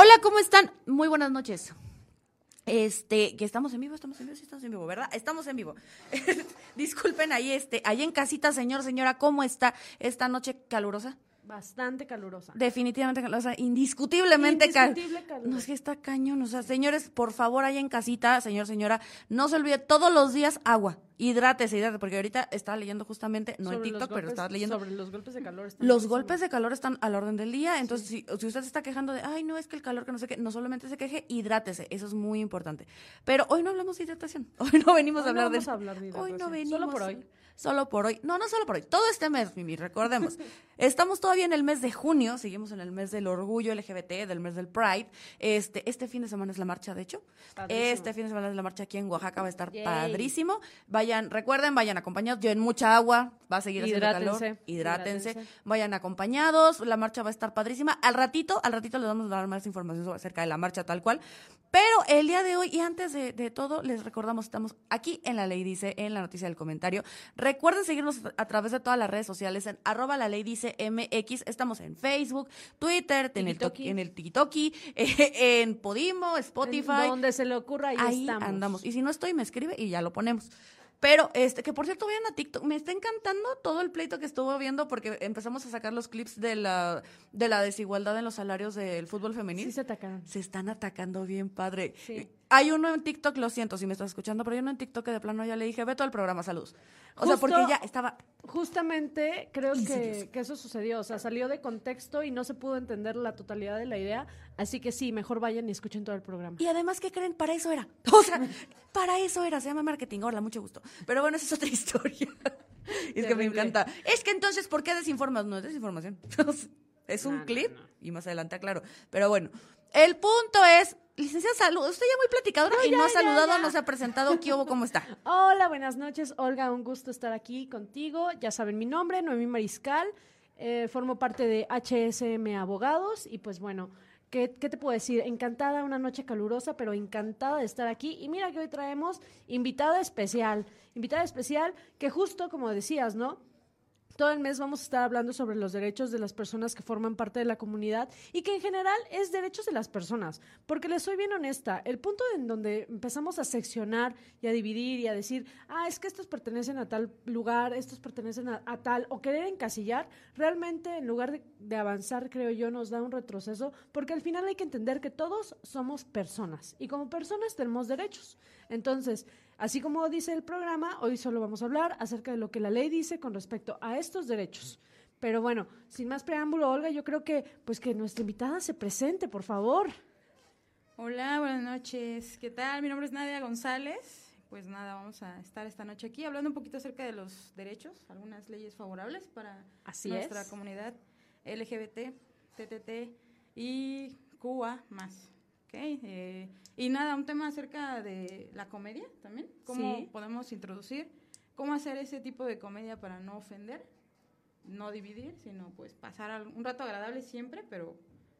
Hola, ¿cómo están? Muy buenas noches. Este, que estamos en vivo, estamos en vivo, sí estamos en vivo, ¿verdad? Estamos en vivo. Disculpen ahí, este, ahí en casita, señor, señora, ¿cómo está esta noche calurosa? Bastante calurosa. Definitivamente calurosa, indiscutiblemente Indiscutible cal- calurosa. No, es que está cañón, o sea, señores, por favor, ahí en casita, señor, señora, no se olvide todos los días agua, hidrátese, hidrátese, porque ahorita estaba leyendo justamente, no en Sobre los TikTok, pero estaba leyendo Sobre los golpes de calor. están Los golpes de calor están a la orden del día, entonces si, si usted se está quejando de, ay, no, es que el calor, que no sé qué, no solamente se queje, hidrátese, eso es muy importante. Pero hoy no hablamos de hidratación, hoy no venimos Hoy a no hablar de vamos a hablar de Hoy no hidratación, venimos. solo por hoy. Solo por hoy. No, no solo por hoy, todo este mes, Mimi, recordemos. Estamos todavía en el mes de junio, seguimos en el mes del orgullo LGBT, del mes del Pride. Este, este fin de semana es la marcha, de hecho. Padrísimo. Este fin de semana es la marcha aquí en Oaxaca, va a estar Yay. padrísimo. Vayan, recuerden, vayan acompañados, lleven mucha agua, va a seguir haciendo calor. Hidrátense, Hidrátense hidrátense. vayan acompañados, la marcha va a estar padrísima. Al ratito, al ratito les vamos a dar más información acerca de la marcha tal cual. Pero el día de hoy y antes de, de todo, les recordamos, estamos aquí en La Ley Dice, en la noticia del comentario. Recuerden seguirnos a través de todas las redes sociales en arroba la ley dice MX. Estamos en Facebook, Twitter, en el, en el TikToki, en Podimo, En Spotify. Donde se le ocurra, ahí, Ahí estamos. andamos. Y si no estoy, me escribe y ya lo ponemos. Pero, este, que por cierto, vayan a TikTok. Me está encantando todo el pleito que estuvo viendo porque empezamos a sacar los clips de la, de la desigualdad en los salarios del fútbol femenil. Sí se atacaron. Se están atacando bien, padre. Sí. Hay uno en TikTok, lo siento si me estás escuchando, pero hay uno en TikTok que de plano ya le dije, ve todo el programa, salud. O sea, porque ya estaba... Justamente creo que, que eso sucedió. O sea, salió de contexto y no se pudo entender la totalidad de la idea. Así que sí, mejor vayan y escuchen todo el programa. Y además, ¿qué creen? Para eso era. O sea, para eso era. Se llama marketing. Hola, mucho gusto. Pero bueno, esa es otra historia. Es que me encanta. Es que entonces, ¿por qué desinformas? No es desinformación. es un No, clip no. y más adelante aclaro. Pero bueno, el punto es, licenciada Salud, usted ya muy platicadora y no ha ya, saludado, ya. no se ha presentado. ¿Qué hubo? ¿Cómo está? Hola, buenas noches, Olga. Un gusto estar aquí contigo. Ya saben mi nombre, Noemí Mariscal. Eh, formo parte de HSM Abogados y pues bueno, ¿qué, ¿qué te puedo decir? Encantada, una noche calurosa, pero encantada de estar aquí. Y mira que hoy traemos invitada especial. Invitada especial que justo como decías, ¿no? Todo el mes vamos a estar hablando sobre los derechos de las personas que forman parte de la comunidad y que en general es derechos de las personas. Porque les soy bien honesta, el punto en donde empezamos a seccionar y a dividir y a decir, ah, es que estos pertenecen a tal lugar, estos pertenecen a, tal, o querer encasillar, realmente en lugar de avanzar, creo yo, nos da un retroceso, porque al final hay que entender que todos somos personas y como personas tenemos derechos. Entonces, Así como dice el programa, hoy solo vamos a hablar acerca de lo que la ley dice con respecto a estos derechos. Pero bueno, sin más preámbulo, Olga, yo creo que pues que nuestra invitada se presente, por favor. Hola, buenas noches. ¿Qué tal? Mi nombre es Nadia González. Pues nada, vamos a estar esta noche aquí hablando un poquito acerca de los derechos, algunas leyes favorables para Así nuestra es. comunidad LGBT, TTT y QA más. ¿Ok? Eh, y nada, un tema acerca de la comedia también, cómo Sí. podemos introducir, cómo hacer ese tipo de comedia para no ofender, no dividir, sino pues pasar un rato agradable siempre, pero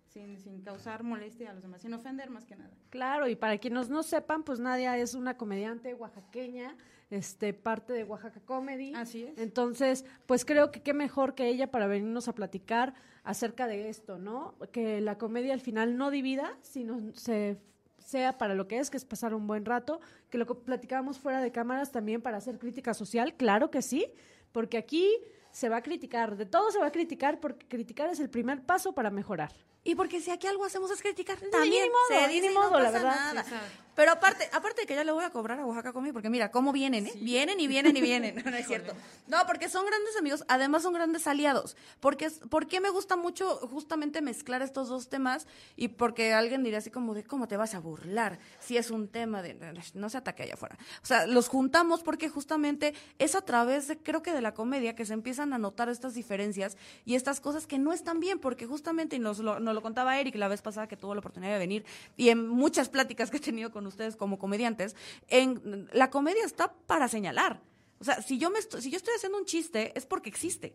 sin, sin causar molestia a los demás, sin ofender más que nada. Claro, y para quienes no sepan, pues Nadia es una comediante oaxaqueña, este, parte de Oaxaca Comedy. Así es. Entonces, pues creo que qué mejor que ella para venirnos a platicar acerca de esto, ¿no? Que la comedia al final no divida, sino se sea para lo que es, que es pasar un buen rato, que lo que platicábamos fuera de cámaras también para hacer crítica social, claro que sí, porque aquí se va a criticar, de todo se va a criticar, porque criticar es el primer paso para mejorar. Y porque si aquí algo hacemos es criticar, Ni también modo, se ni dice modo, no la verdad. nada. Sí. Pero aparte, aparte de que ya le voy a cobrar a Oaxaca conmigo, porque mira cómo vienen, ¿eh? Vienen y vienen y vienen. No, no es cierto. No, porque son grandes amigos, además son grandes aliados. Porque es, ¿Por qué me gusta mucho justamente mezclar estos dos temas? Y porque alguien diría así como de, ¿cómo te vas a burlar? Si es un tema de, no se ataque allá afuera. O sea, los juntamos porque justamente es a través, de, creo que de la comedia, que se empiezan a notar estas diferencias y estas cosas que no están bien, porque justamente, y nos lo, nos lo contaba Eric la vez pasada que tuvo la oportunidad de venir, y en muchas pláticas que he tenido con ustedes como comediantes, en, la comedia está para señalar. O sea, si yo, me estoy, si yo estoy haciendo un chiste, es porque existe.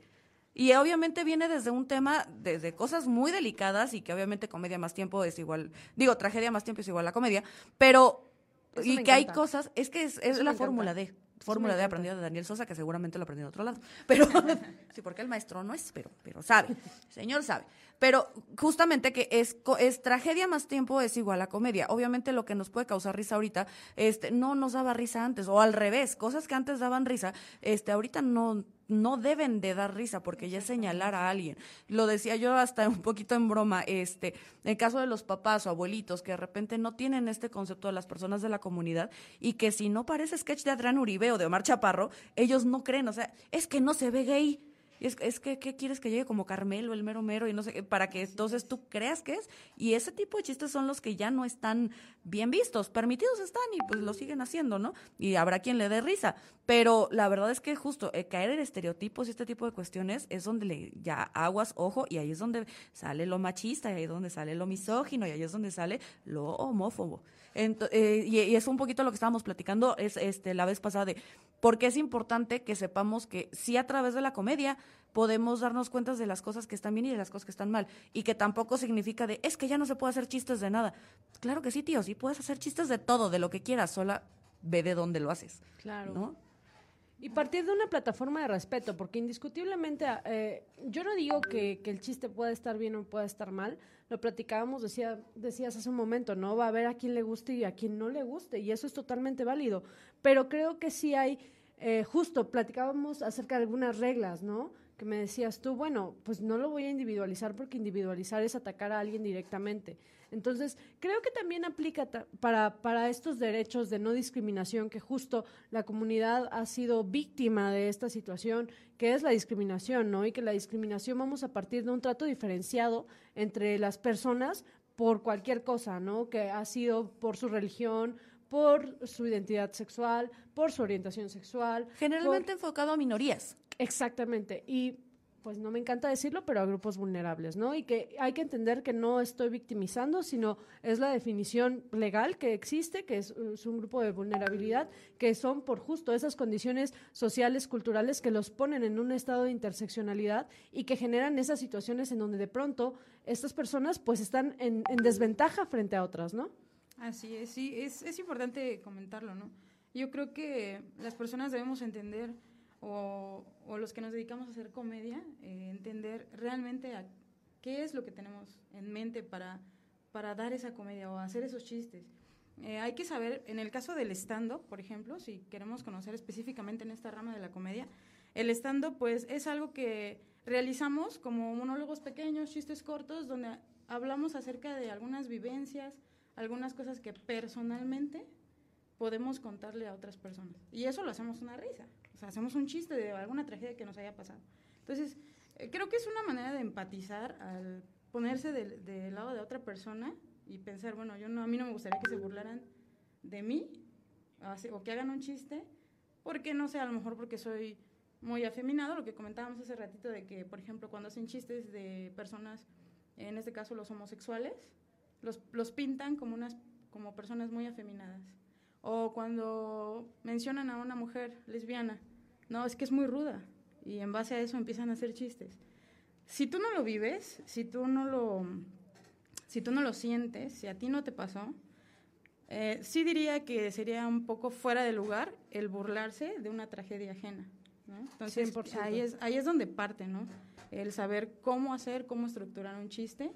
Y obviamente viene desde un tema, desde cosas muy delicadas y que obviamente comedia más tiempo es igual, digo, tragedia más tiempo es igual a comedia, pero Eso y que hay cosas, es que es, es la fórmula de. Fórmula de aprendido de Daniel Sosa, que seguramente lo aprendió en otro lado. Pero, sí, porque el maestro no es, pero, pero sabe, el señor sabe. Pero justamente que es, es tragedia más tiempo es igual a comedia. Obviamente lo que nos puede causar risa ahorita, este, no nos daba risa antes, o al revés, cosas que antes daban risa, este, ahorita no, no deben de dar risa porque ya es señalar a alguien. Lo decía yo hasta un poquito en broma, este, en el caso de los papás o abuelitos que de repente no tienen este concepto de las personas de la comunidad y que si no parece sketch de Adrián Uribe o de Omar Chaparro, ellos no creen, o sea, es que no se ve gay es, es que, ¿qué quieres que llegue como Carmelo, el mero mero, y no sé, para que entonces tú creas que es? Y ese tipo de chistes son los que ya no están bien vistos, permitidos están y pues lo siguen haciendo, ¿no? Y habrá quien le dé risa. Pero la verdad es que justo eh, caer en estereotipos y este tipo de cuestiones es donde le ya aguas, ojo, y ahí es donde sale lo machista, y ahí es donde sale lo misógino, y ahí es donde sale lo homófobo. Eh, y, es un poquito lo que estábamos platicando es este la vez pasada de por qué es importante que sepamos que sí a través de la comedia podemos darnos cuenta de las cosas que están bien y de las cosas que están mal. Y que tampoco significa de, es que ya no se puede hacer chistes de nada. Claro que sí, tío, sí puedes hacer chistes de todo, de lo que quieras, sola ve de dónde lo haces. Claro. ¿no? Y partir de una plataforma de respeto, porque indiscutiblemente eh, yo no digo que, que, el chiste pueda estar bien o pueda estar mal, lo platicábamos, decía, decías hace un momento, ¿no? Va a haber a quien le guste y a quien no le guste, y eso es totalmente válido. Pero creo que sí hay, eh, justo platicábamos acerca de algunas reglas, ¿no? Me decías tú, bueno, pues no lo voy a individualizar porque individualizar es atacar a alguien directamente. Entonces, creo que también aplica para, para estos derechos de no discriminación, que justo la comunidad ha sido víctima de esta situación, que es la discriminación, ¿no? Y que la discriminación vamos a partir de un trato diferenciado entre las personas por cualquier cosa, ¿no? Que ha sido por su religión, por su identidad sexual, por su orientación sexual. Generalmente enfocado a minorías. Exactamente. Y pues no me encanta decirlo, pero a grupos vulnerables, ¿no? Y que hay que entender que no estoy victimizando, sino es la definición legal que existe, que es, un grupo de vulnerabilidad, que son por justo esas condiciones sociales, culturales que los ponen en un estado de interseccionalidad y que generan esas situaciones en donde de pronto estas personas pues están en, desventaja frente a otras, ¿no? Así es, sí, es, es importante comentarlo, ¿no? Yo creo que las personas debemos entender o, los que nos dedicamos a hacer comedia, eh, entender realmente qué es lo que tenemos en mente para, para dar esa comedia o hacer esos chistes. Eh, hay que saber, en el caso del stand-up, por ejemplo, si queremos conocer específicamente en esta rama de la comedia, el stand-up pues es algo que realizamos como monólogos pequeños, chistes cortos, donde hablamos acerca de algunas vivencias, algunas cosas que personalmente podemos contarle a otras personas. Y eso lo hacemos una risa hacemos un chiste de alguna tragedia que nos haya pasado. Entonces, eh, creo que es una manera de empatizar al ponerse del, lado de otra persona y pensar, bueno, yo no, a mí no me gustaría que se burlaran de mí o que hagan un chiste, porque no sé, a lo mejor porque soy muy afeminado, lo que comentábamos hace ratito de que, por ejemplo, cuando hacen chistes de personas, en este caso los homosexuales, los, los pintan como, unas, como personas muy afeminadas. O cuando mencionan a una mujer lesbiana, no, es que es muy ruda. Y en base a eso empiezan a hacer chistes. Si tú no lo vives, si tú no lo, si tú no lo sientes, si a ti no te pasó, eh, sí diría que sería un poco fuera de lugar el burlarse de una tragedia ajena. Entonces, ahí es, ahí es donde parte, ¿no? El saber cómo hacer, cómo estructurar un chiste,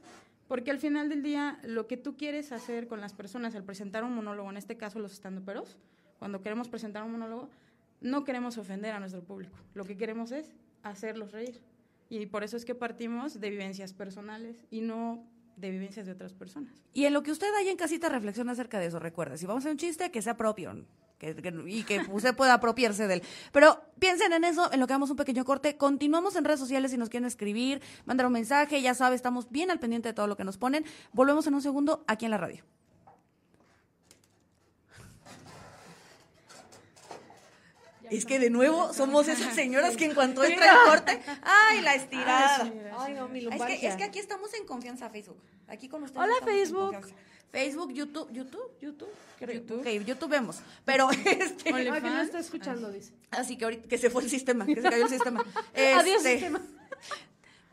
porque al final del día lo que tú quieres hacer con las personas al presentar un monólogo, en este caso los estandoperos, cuando queremos presentar un monólogo, no queremos ofender a nuestro público, lo que queremos es hacerlos reír. Y por eso es que partimos de vivencias personales y no de vivencias de otras personas. Y en lo que usted haya en casita reflexiona acerca de eso, recuerda, si vamos a hacer un chiste, que sea propio que, y que usted pueda apropiarse de él. Pero piensen en eso, en lo que damos un pequeño corte. Continuamos en redes sociales si nos quieren escribir, mandar un mensaje, ya sabe, estamos bien al pendiente de todo lo que nos ponen. Volvemos en un segundo aquí en la radio. Es que de nuevo somos esas señoras que en cuanto entra el corte, ¡ay, la estirada! Ay, no, mi es que, es que aquí estamos en confianza Facebook. Aquí con ustedes. Hola, Facebook. Facebook, YouTube, YouTube, YouTube, YouTube. Ok, YouTube vemos. Pero este. Ay, que no está escuchando, dice. Así que ahorita que se fue el sistema, que se cayó el sistema. Adiós, este, sistema.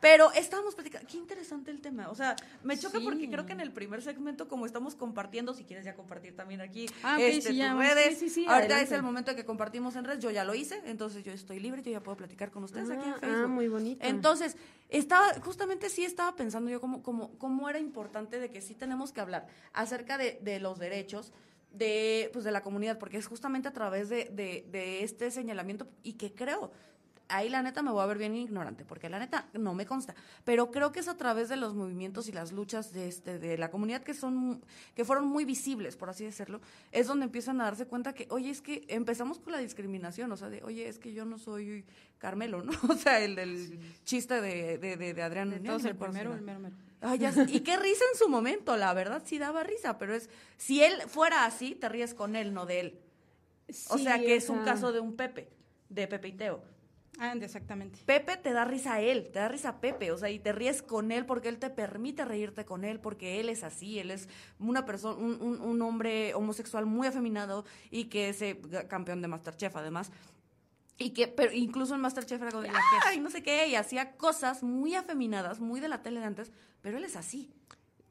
Pero estábamos platicando, qué interesante el tema. O sea, me choca Sí. porque creo que en el primer segmento, como estamos compartiendo, si quieres ya compartir también aquí Ah, este, sí, tus redes. sí, Ahorita adelante. es el momento que compartimos en redes. Yo ya lo hice, entonces yo estoy libre, yo ya puedo platicar con ustedes aquí en Ah, Facebook. ah, muy bonito. Entonces, estaba, justamente sí estaba pensando yo cómo, cómo, cómo era importante de que sí tenemos que hablar acerca de, de los derechos de, pues, de la comunidad, porque es justamente a través de, de, de este señalamiento y que creo, ahí la neta me voy a ver bien ignorante, porque la neta no me consta, pero creo que es a través de los movimientos y las luchas de, este, de la comunidad que son que fueron muy visibles, por así decirlo, es donde empiezan a darse cuenta que, oye, es que empezamos con la discriminación, o sea, de, oye, es que yo no soy Carmelo, ¿no? O sea, el del chiste de, de, de, de Adrián. De todos el primero, el mero mero. Ay, ya sé. y qué risa en su momento, la verdad sí daba risa, pero es, si él fuera así, te ríes con él, no de él. o sea, que es un caso de un Pepe, de Pepe y Teo. Ah, exactamente. Pepe te da risa a él, te da risa a Pepe, o sea, y te ríes con él porque él te permite reírte con él, porque él es así, él es una persona, un, un- un hombre homosexual muy afeminado y que es eh, campeón de Masterchef además. Y que, pero incluso en Masterchef era como, de, ay, no sé qué, y hacía cosas muy afeminadas, muy de la tele de antes, pero él es así.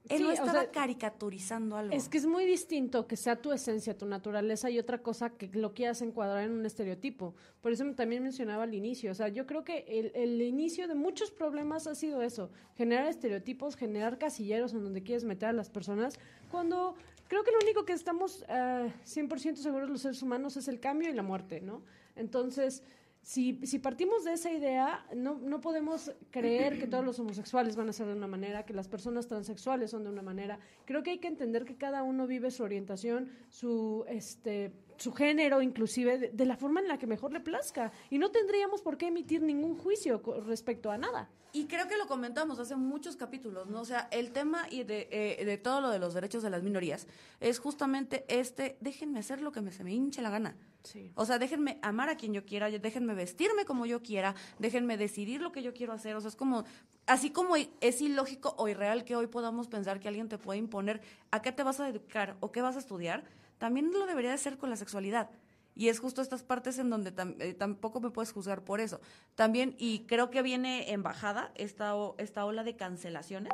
Él Sí, no o estaba sea, caricaturizando algo. Es que es muy distinto que sea tu esencia, tu naturaleza y otra cosa que lo quieras encuadrar en un estereotipo. Por eso también mencionaba al inicio. O sea, yo creo que el, el inicio de muchos problemas ha sido eso: generar estereotipos, generar casilleros en donde quieres meter a las personas. Cuando creo que lo único que estamos eh, 100% seguros los seres humanos es el cambio y la muerte, ¿no? Entonces. Si, partimos de esa idea, no, no podemos creer que todos los homosexuales van a ser de una manera, que las personas transexuales son de una manera. Creo que hay que entender que cada uno vive su orientación, su, este, su género, inclusive, de, de la forma en la que mejor le plazca. Y no tendríamos por qué emitir ningún juicio respecto a nada. Y creo que lo comentamos hace muchos capítulos, ¿no? O sea, el tema y de, eh, de todo lo de los derechos de las minorías es justamente este, déjenme hacer lo que me, se me hinche la gana. Sí. O sea, déjenme amar a quien yo quiera, déjenme vestirme como yo quiera, déjenme decidir lo que yo quiero hacer. O sea, es como, así como es ilógico o irreal que hoy podamos pensar que alguien te puede imponer a qué te vas a dedicar o qué vas a estudiar, también lo debería de ser con la sexualidad. Y es justo estas partes en donde eh, tampoco me puedes juzgar por eso. También, y creo que viene en bajada esta, esta ola de cancelaciones,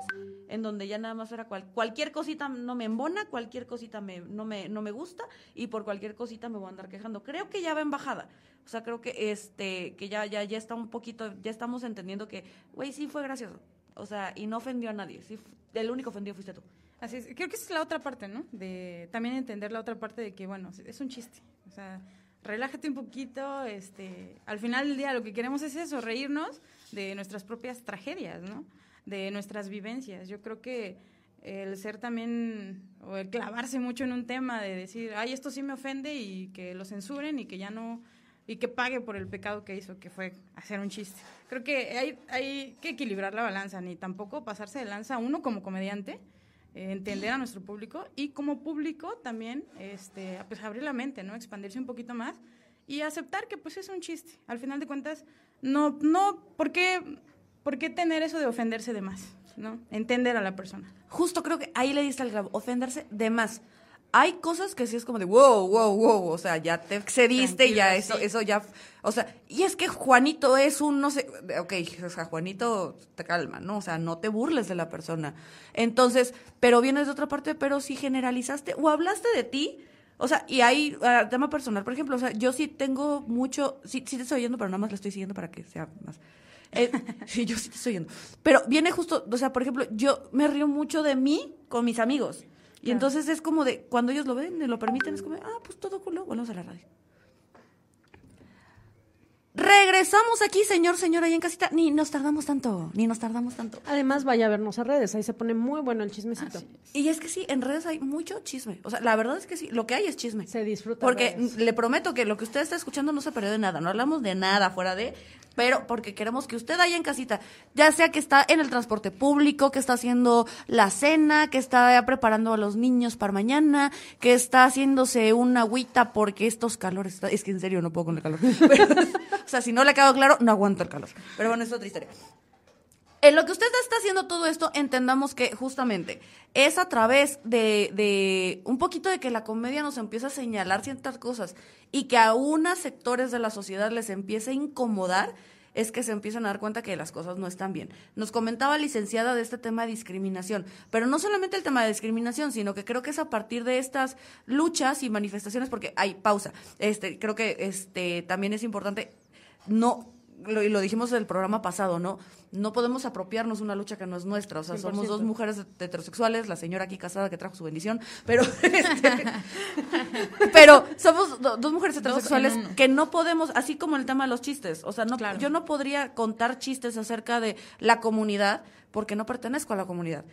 en donde ya nada más era cual- cualquier cosita no me embona, cualquier cosita me, no, me, no me gusta, y por cualquier cosita me voy a andar quejando. Creo que ya va en bajada. O sea, creo que este, que ya, ya, ya está un poquito, ya estamos entendiendo que, güey, sí fue gracioso. O sea, y no ofendió a nadie. El único ofendido fuiste tú. Así es. Creo que esa es la otra parte, ¿no? De también entender la otra parte de que, bueno, es un chiste. O sea, relájate un poquito. Este, al final del día lo que queremos es eso, reírnos de nuestras propias tragedias, ¿no? De nuestras vivencias. Yo creo que el ser también, o el clavarse mucho en un tema de decir, ay, esto sí me ofende y que lo censuren y que ya no, y que pague por el pecado que hizo, que fue hacer un chiste. Creo que hay, hay que equilibrar la balanza, ni tampoco pasarse de lanza uno como comediante, entender a nuestro público y como público también este, pues abrir la mente, ¿no? Expandirse un poquito más y aceptar que pues es un chiste. Al final de cuentas, no, no, ¿por qué, por qué tener eso de ofenderse de más? ¿no? Entender a la persona. Justo creo que ahí le diste al grabo, ofenderse de más. Hay cosas que sí es como de wow, wow, wow, o sea, ya te excediste, y ya Tranquilo, eso, sí. eso ya, o sea, y es que Juanito es un, no sé, ok, o sea, Juanito te calma, ¿no? O sea, no te burles de la persona. Entonces, pero vienes de otra parte, pero si generalizaste o hablaste de ti, o sea, y hay ah, tema personal, por ejemplo, o sea, yo sí tengo mucho, sí, sí te estoy oyendo, pero nada más le estoy siguiendo para que sea más. Eh, sí, yo sí te estoy oyendo. Pero viene justo, o sea, por ejemplo, yo me río mucho de mí con mis amigos. Y Claro. entonces es como de, cuando ellos lo ven lo permiten, es como, ah, pues todo culo, volvemos a la radio. Regresamos aquí, señor, señora, ahí en casita. Ni nos tardamos tanto, ni nos tardamos tanto. Además, vaya a vernos a redes, ahí se pone muy bueno el chismecito. Y es que sí, en redes hay mucho chisme. O sea, la verdad es que sí, lo que hay es chisme. Se disfruta. Porque redes. le prometo que lo que usted está escuchando no se perdió de nada, no hablamos de nada fuera de, pero porque queremos que usted haya en casita, ya sea que está en el transporte público, que está haciendo la cena, que está preparando a los niños para mañana, que está haciéndose una agüita porque estos calores, es que en serio no puedo con el calor. O sea, si no le ha quedado claro, no aguanto el calor. Pero bueno, es otra historia. En lo que usted está haciendo todo esto, entendamos que justamente es a través de, de un poquito de que la comedia nos empieza a señalar ciertas cosas y que a unos sectores de la sociedad les empiece a incomodar, es que se empiezan a dar cuenta que las cosas no están bien. Nos comentaba licenciada de este tema de discriminación, pero no solamente el tema de discriminación, sino que creo que es a partir de estas luchas y manifestaciones, porque hay pausa. Este, creo que este también es importante no lo, y lo dijimos en el programa pasado, ¿no? No podemos apropiarnos una lucha que no es nuestra. O sea, somos dos mujeres heterosexuales, la señora aquí casada que trajo su bendición, pero, este, pero somos dos mujeres heterosexuales que no podemos, así como el tema de los chistes. O sea, no, yo no podría contar chistes acerca de la comunidad porque no pertenezco a la comunidad.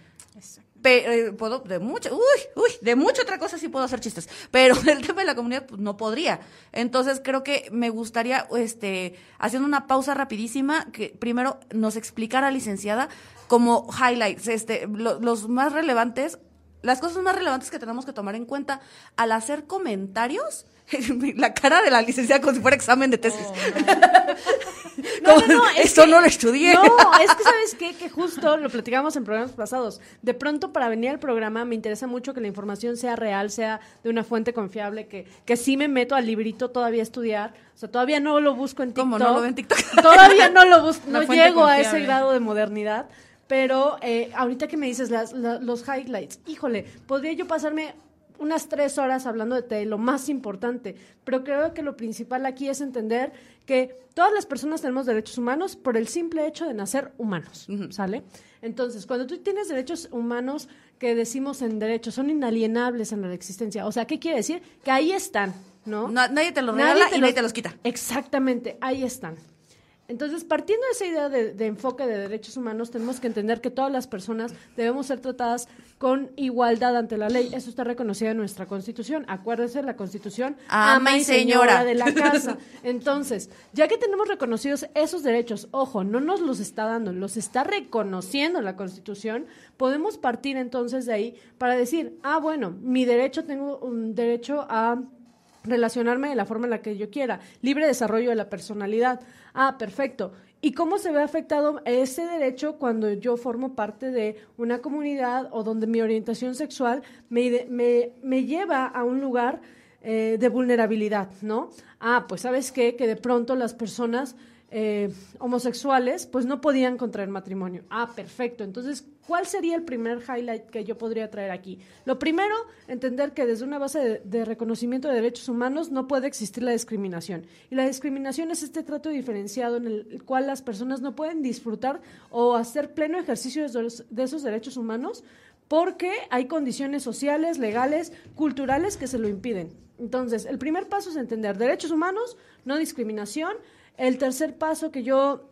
Eh, puedo de mucho, uy, uy, de mucha otra cosa sí puedo hacer chistes, pero el tema de la comunidad pues, no podría. Entonces creo que me gustaría, este, haciendo una pausa rapidísima, que primero nos explicara licenciada como highlights, este, los más relevantes, las cosas más relevantes que tenemos que tomar en cuenta al hacer comentarios la cara de la licenciada como si fuera examen de tesis. Oh, no, no, no, Esto no lo estudié. No, es que sabes qué, que justo lo platicamos en programas pasados. De pronto para venir al programa me interesa mucho que la información sea real, sea de una fuente confiable, que, que sí me meto al librito todavía a estudiar. O sea, todavía no lo busco en TikTok. ¿Cómo no lo en TikTok? Todavía no lo busco, no llego a ese grado de modernidad. Pero eh, ahorita que me dices las, los highlights, híjole, podría yo pasarme unas tres horas hablando de lo más importante, pero creo que lo principal aquí es entender que todas las personas tenemos derechos humanos por el simple hecho de nacer humanos, ¿sale? Entonces, cuando tú tienes derechos humanos que decimos en derechos son inalienables en la existencia, o sea, ¿qué quiere decir? Que ahí están, ¿no? nadie te los regala y nadie te los quita. Exactamente, ahí están. Entonces, partiendo de esa idea de, enfoque de derechos humanos, tenemos que entender que todas las personas debemos ser tratadas con igualdad ante la ley. Eso está reconocido en nuestra Constitución. Acuérdense, la Constitución ama y señora de la casa. Entonces, ya que tenemos reconocidos esos derechos, ojo, no nos los está dando, los está reconociendo la Constitución, podemos partir entonces de ahí para decir, ah, bueno, mi derecho, tengo un derecho a relacionarme de la forma en la que yo quiera, libre desarrollo de la personalidad. Ah, perfecto. ¿Y cómo se ve afectado ese derecho cuando yo formo parte de una comunidad o donde mi orientación sexual me, me, me lleva a un lugar eh, de vulnerabilidad, ¿no? Ah, pues sabes qué, que de pronto las personas eh, homosexuales, pues no podían contraer matrimonio. Ah, perfecto. Entonces, ¿cuál sería el primer highlight que yo podría traer aquí? Lo primero, entender que desde una base de, reconocimiento de derechos humanos no puede existir la discriminación. Y la discriminación es este trato diferenciado en el cual las personas no pueden disfrutar o hacer pleno ejercicio de esos derechos humanos porque hay condiciones sociales, legales, culturales que se lo impiden. Entonces, el primer paso es entender derechos humanos, no discriminación, el tercer paso que yo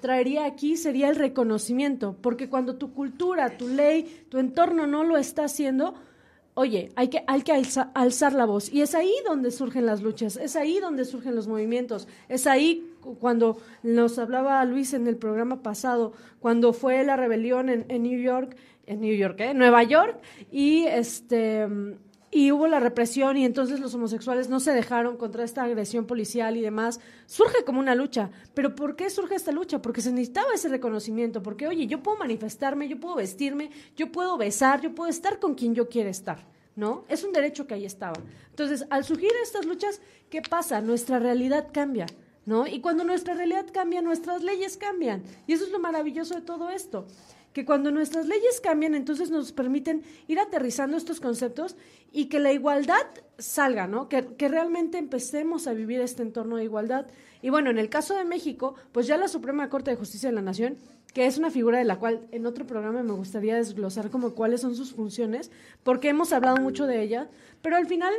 traería aquí sería el reconocimiento, porque cuando tu cultura, tu ley, tu entorno no lo está haciendo, oye, hay que, hay que alzar la voz. Y es ahí donde surgen las luchas, es ahí donde surgen los movimientos, es ahí cuando nos hablaba Luis en el programa pasado, cuando fue la rebelión en, en New York, en New York, ¿eh? Nueva York, y este y hubo la represión y entonces los homosexuales no se dejaron contra esta agresión policial y demás. Surge como una lucha. Pero ¿por qué surge esta lucha? Porque se necesitaba ese reconocimiento. Porque, oye, yo puedo manifestarme, yo puedo vestirme, yo puedo besar, yo puedo estar con quien yo quiera estar. ¿No? Es un derecho que ahí estaba. Entonces, al surgir estas luchas, ¿qué pasa? Nuestra realidad cambia. ¿No? Y cuando nuestra realidad cambia, nuestras leyes cambian. Y eso es lo maravilloso de todo esto que cuando nuestras leyes cambian, entonces nos permiten ir aterrizando estos conceptos y que la igualdad salga, ¿no? Que, realmente empecemos a vivir este entorno de igualdad. Y bueno, en el caso de México, pues ya la Suprema Corte de Justicia de la Nación, que es una figura de la cual en otro programa me gustaría desglosar como cuáles son sus funciones, porque hemos hablado mucho de ella, pero al final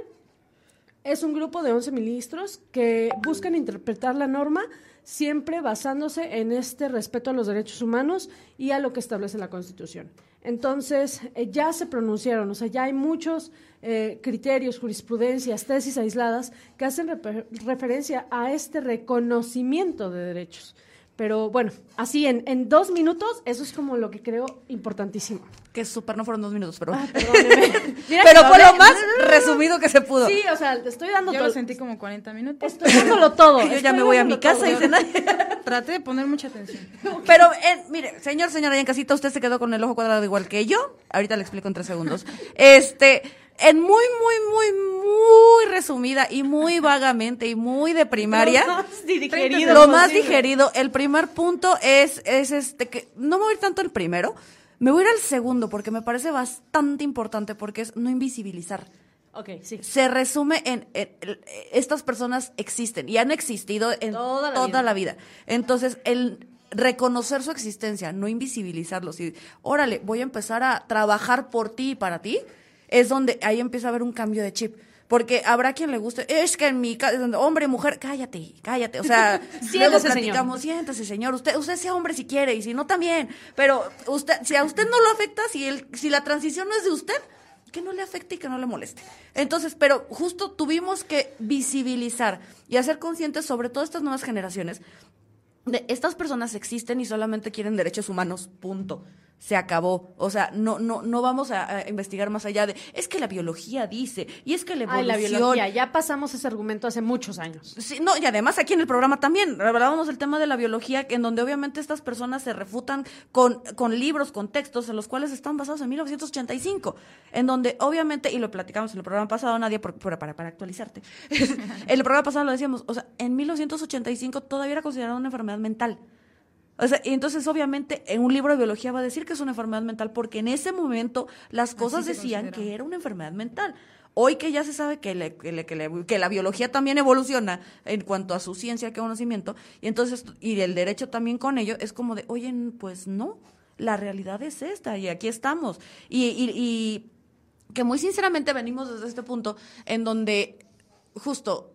es un grupo de 11 ministros que buscan interpretar la norma siempre basándose en este respeto a los derechos humanos y a lo que establece la Constitución. Entonces, eh, ya se pronunciaron, o sea, ya hay muchos eh, criterios, jurisprudencias, tesis aisladas que hacen referencia a este reconocimiento de derechos. Pero bueno, así en, en, dos minutos, eso es como lo que creo importantísimo. Que súper no fueron dos minutos, pero. Ah, pero fue lo más resumido que se pudo. Sí, o sea, te estoy dando Yo todo. lo sentí como 40 minutos. Estoy dándolo todo. Yo ya me voy a mi casa y Traté de poner mucha atención. Pero, eh, mire, señor, señora, en casita, usted se quedó con el ojo cuadrado igual que yo. Ahorita le explico en tres segundos. Este, en muy, muy, muy, muy resumida y muy vagamente y muy de primaria. Lo más digerido Lo más digerido. El primer punto es, es este que no me voy a ir tanto al primero, me voy a ir al segundo porque me parece bastante importante porque es no invisibilizar. Ok, sí. Se resume en, en- en- estas personas existen y han existido en Toda toda, la la, vida. vida. Entonces, el reconocer su existencia, no invisibilizarlos y, órale, voy a empezar a trabajar por ti y para ti, es donde ahí empieza a haber un cambio de chip. Porque habrá quien le guste, es que en mi casa, hombre, mujer, cállate, cállate. O sea, luego señor. platicamos, siéntese, señor. Usted, usted sea hombre si quiere, y si no también. Pero usted, si a usted no lo afecta, si el, si la transición no es de usted, que no le afecte y que no le moleste. Entonces, pero justo tuvimos que visibilizar y hacer conscientes sobre todo estas nuevas generaciones de estas personas existen y solamente quieren derechos humanos, punto. Se acabó. O sea, no, no, no vamos a, a investigar más allá de, es que la biología dice, y es que la Ay, evolución. la biología. Ya pasamos ese argumento hace muchos años. Sí, no, y además aquí en el programa también hablábamos del tema de la biología, en donde obviamente estas personas se refutan con, con libros, con textos, en los cuales están basados en 1985, en donde obviamente, y lo platicamos en el programa pasado, nadie, por- por- para, para actualizarte, en el programa pasado lo decíamos, o sea, en 1985 todavía era considerada una enfermedad mental. O sea, y entonces obviamente en un libro de biología va a decir que es una enfermedad mental porque en ese momento las cosas decían que era una enfermedad mental. Hoy que ya se sabe que, le- que le- que le- que la biología también evoluciona en cuanto a su ciencia, que conocimiento, y entonces, y el derecho también con ello, es como de, oye, pues no, la realidad es esta, y aquí estamos. Y, y- y que muy sinceramente venimos desde este punto en donde justo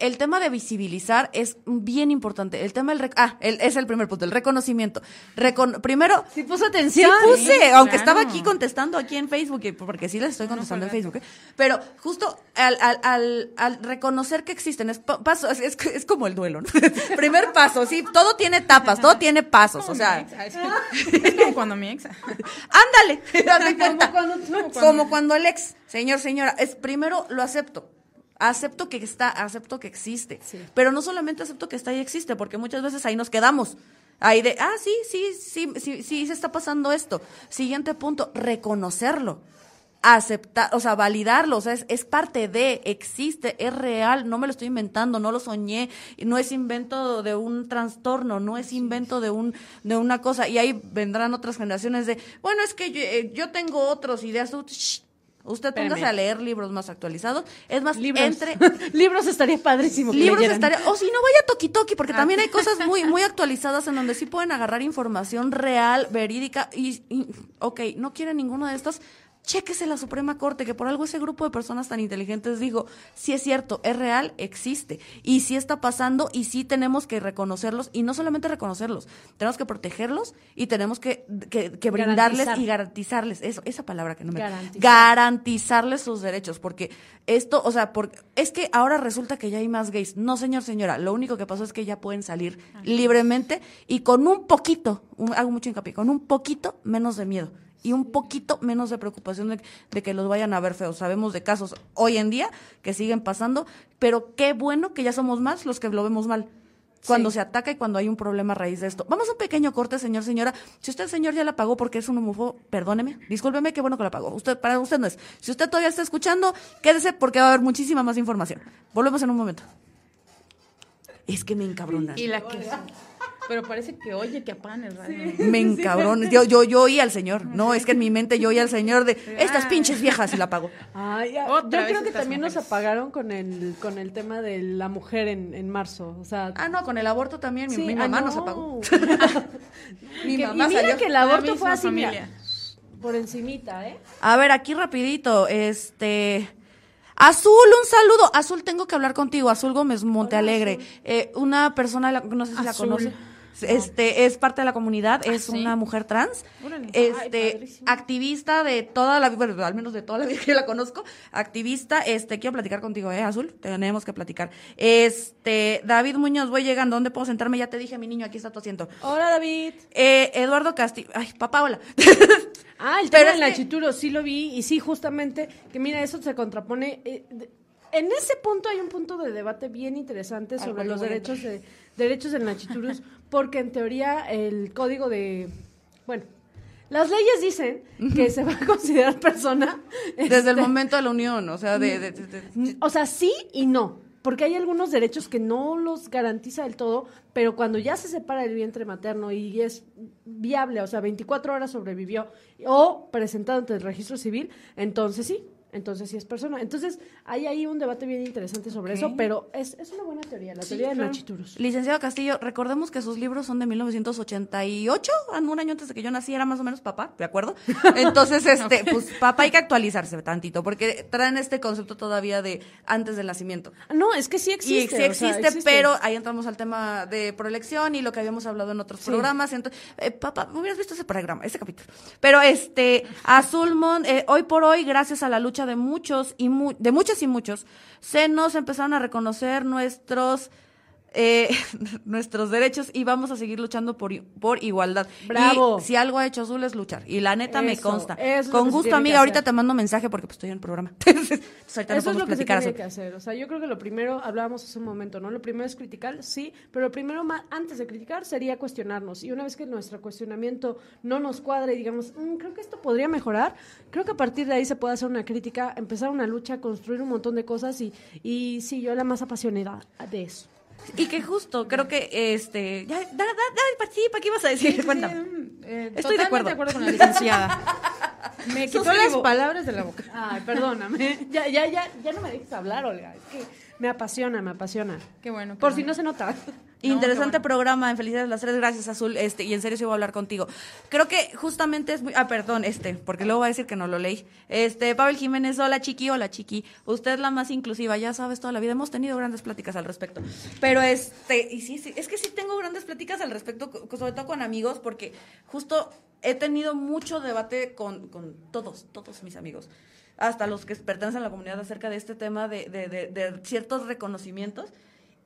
el tema de visibilizar es bien importante. El tema del rec- ah, el- es el primer punto, el reconocimiento. Recon- primero Sí puso Sí atención. puse, Sí, aunque claro. estaba aquí contestando aquí en Facebook, porque sí les estoy contestando en Facebook, ¿eh? pero justo al, al, al, al reconocer que existen, es, pa- paso, es, es, es como el duelo, ¿no? Primer paso, sí, todo tiene etapas, todo tiene pasos, o sea, Es como cuando mi ex. ándale, date cuenta. cuando Como cuando, cuando el ex, señor, señora, es primero lo acepto. Acepto que está, acepto que existe. Pero no solamente acepto que está y existe, porque muchas veces ahí nos quedamos. Ahí de, ah, sí, sí, sí, sí, sí, se está pasando esto. Siguiente punto, reconocerlo. Aceptar, o sea, validarlo, o sea, es, es parte de, existe, es real, no me lo estoy inventando, no lo soñé, no es invento de un trastorno, no es invento de un de una cosa. Y ahí vendrán otras generaciones de, bueno, es que yo, eh, yo tengo otros ideas. shh, Usted póngase a leer libros más actualizados. Es más, Libros. entre libros estaría padrísimo. que libros leyeran. estaría o si no vaya toki toki Ah. porque también hay cosas muy muy actualizadas en donde sí pueden agarrar información real verídica y, y ok no quiere ninguno de estos chéquese la Suprema Corte que por algo ese grupo de personas tan inteligentes dijo sí es cierto es real existe y sí está pasando y sí tenemos que reconocerlos y no solamente reconocerlos tenemos que protegerlos y tenemos que, que, que brindarles Garantizar. y garantizarles eso esa palabra que no me Garantizar. garantizarles sus derechos, porque esto, o sea, por- es que ahora resulta que ya hay más gays. No, señor, señora, lo único que pasó es que ya pueden salir libremente y con un poquito, un- hago mucho hincapié, con un poquito menos de miedo y un poquito menos de preocupación de, de que los vayan a ver feos. Sabemos de casos hoy en día que siguen pasando, pero qué bueno que ya somos más los que lo vemos mal. Cuando Sí. se ataca y cuando hay un problema a raíz de esto. Vamos a un pequeño corte, señor, señora. Si usted, señor, ya la pagó porque es un homófobo, perdóneme, discúlpeme, qué bueno que la pagó. Usted, para usted no es. Si usted todavía está escuchando, quédese porque va a haber muchísima más información. Volvemos en un momento. Es que me encabronan. Y la que Pero parece que oye que apagan el radio. Me encabronan. Yo, yo, yo oí al señor. No, es que en mi mente yo oí al señor de estas Ah. pinches viejas y la pagó. Ay, ya- Otra yo vez creo que también nos apagaron con el con el tema de la mujer en, en marzo. O sea, Ah, no, con el aborto también. Mi, sí, mi ah, mamá no. nos apagó. Mi Que- mamá y mira salió. que el aborto fue así, mira, por encimita, ¿eh? A ver, aquí rapidito, este... Azul, un saludo. Azul, tengo que hablar contigo. Azul Gómez Montealegre. Eh, una persona, no sé si la conoce. Este, es parte de la comunidad, es ¿sí? una mujer trans, Órale. este, Ay, activista de toda la vida, bueno, al menos de toda la vida que la conozco, activista, este, quiero platicar contigo, eh, Azul, tenemos que platicar. Este, David Muñoz, voy llegando, ¿dónde puedo sentarme? Ya te dije, mi niño, aquí está tu asiento. Hola, David. Eh, Eduardo Castillo, ay, papá, hola. Ah, el tema es del que- nachituro, sí lo vi y sí, justamente, que mira, eso se contrapone. eh, de- en ese punto hay un punto de debate bien interesante sobre los derechos de derechos del nachiturus, porque en teoría el código de, bueno, Las leyes dicen que se va a considerar persona. Desde el este, momento de la unión, o sea, de... de- de- de- O sea, sí y no. Porque hay algunos derechos que no los garantiza del todo, pero cuando ya se separa el vientre materno y es viable, o sea, 24 horas sobrevivió, o presentado ante el registro civil, entonces sí, entonces sí es persona. Entonces hay ahí un debate bien interesante sobre eso, pero es, es una buena teoría, la teoría claro. machiturus. Licenciado Castillo, recordemos que sus libros son de 1988, un año antes de que yo nací, era más o menos papá, ¿de acuerdo? Entonces, este, pues papá hay que actualizarse tantito, porque traen este concepto todavía de antes del nacimiento. No, es que sí Y existe. sí o sea, existe, pero ahí entramos al tema de proelección y lo que habíamos hablado en otros programas. Entonces, eh, papá, hubieras visto ese programa, ese capítulo. Pero este, Azulmon, eh, hoy por hoy, gracias a la lucha de muchos y mu- de muchas y muchos, se nos empezaron a reconocer nuestros eh, nuestros derechos y vamos a seguir luchando por, por igualdad. Bravo. Y si algo ha hecho Azul es luchar. Y la neta me consta. es Con gusto, amiga, ahorita te mando mensaje porque pues, estoy en el programa. Entonces, ahorita no Eso es podemos lo que se tiene que hacer. O sea, yo creo que lo primero, hablábamos hace un momento, ¿no? Lo primero es criticar, sí, pero lo primero, antes de criticar, sería cuestionarnos. Y una vez que nuestro cuestionamiento no nos cuadre y digamos, "Mm, creo que esto podría mejorar, creo que a partir de ahí se puede hacer una crítica, empezar una lucha, construir un montón de cosas y, y sí, yo la más apasionada de eso. Y que justo, creo que este. Ya, da, da, da, participa, ¿qué ibas a decir? Sí, sí, Cuéntame. sí, eh, Estoy de acuerdo. con la licenciada. Me quitó las palabras de la boca. Ay, perdóname. ya, ya, ya, ya no me dejes hablar, Olga. Es que me apasiona, me apasiona. Qué bueno. qué Por si no se nota. Interesante bueno. programa, en Felicidades las tres, gracias Azul, este, y en serio sí voy a hablar contigo. Creo que justamente es muy, ah, perdón, este, porque luego va a decir que no lo leí. Este, Pavel Jiménez, hola chiqui, hola chiqui, usted es la más inclusiva, ya sabes toda la vida, hemos tenido grandes pláticas al respecto. Pero este, y sí, sí, es que sí tengo grandes pláticas al respecto, sobre todo con amigos, porque justo he tenido mucho debate con, con todos, todos mis amigos hasta los que pertenecen a la comunidad acerca de este tema de, de- de- de ciertos reconocimientos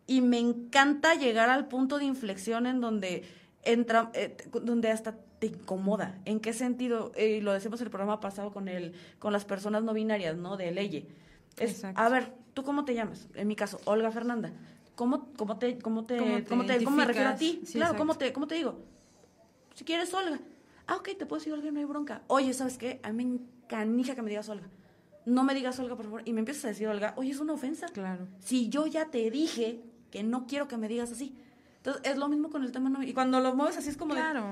y me encanta llegar al punto de inflexión en donde entra, eh, donde hasta te incomoda. ¿En qué sentido? Eh, lo decimos en el programa pasado con el, con las personas no binarias, ¿no? De. Es, Exacto. a ver, ¿tú cómo te llamas? En mi caso, Olga Fernanda. ¿Cómo, cómo te, cómo te, ¿Cómo cómo te cómo me refiero a ti? Sí, claro, ¿cómo te, cómo te digo? Si quieres Olga. Ah, ok, te puedo decir Olga, no hay bronca. Oye, ¿sabes qué? A mí me encanija que me digas Olga. No me digas Olga, por favor. Y me empiezas a decir Olga, oye, es una ofensa. Claro. Si yo ya te dije que no quiero que me digas así. Entonces, es lo mismo con el tema no. Y cuando lo mueves así es como de, Claro.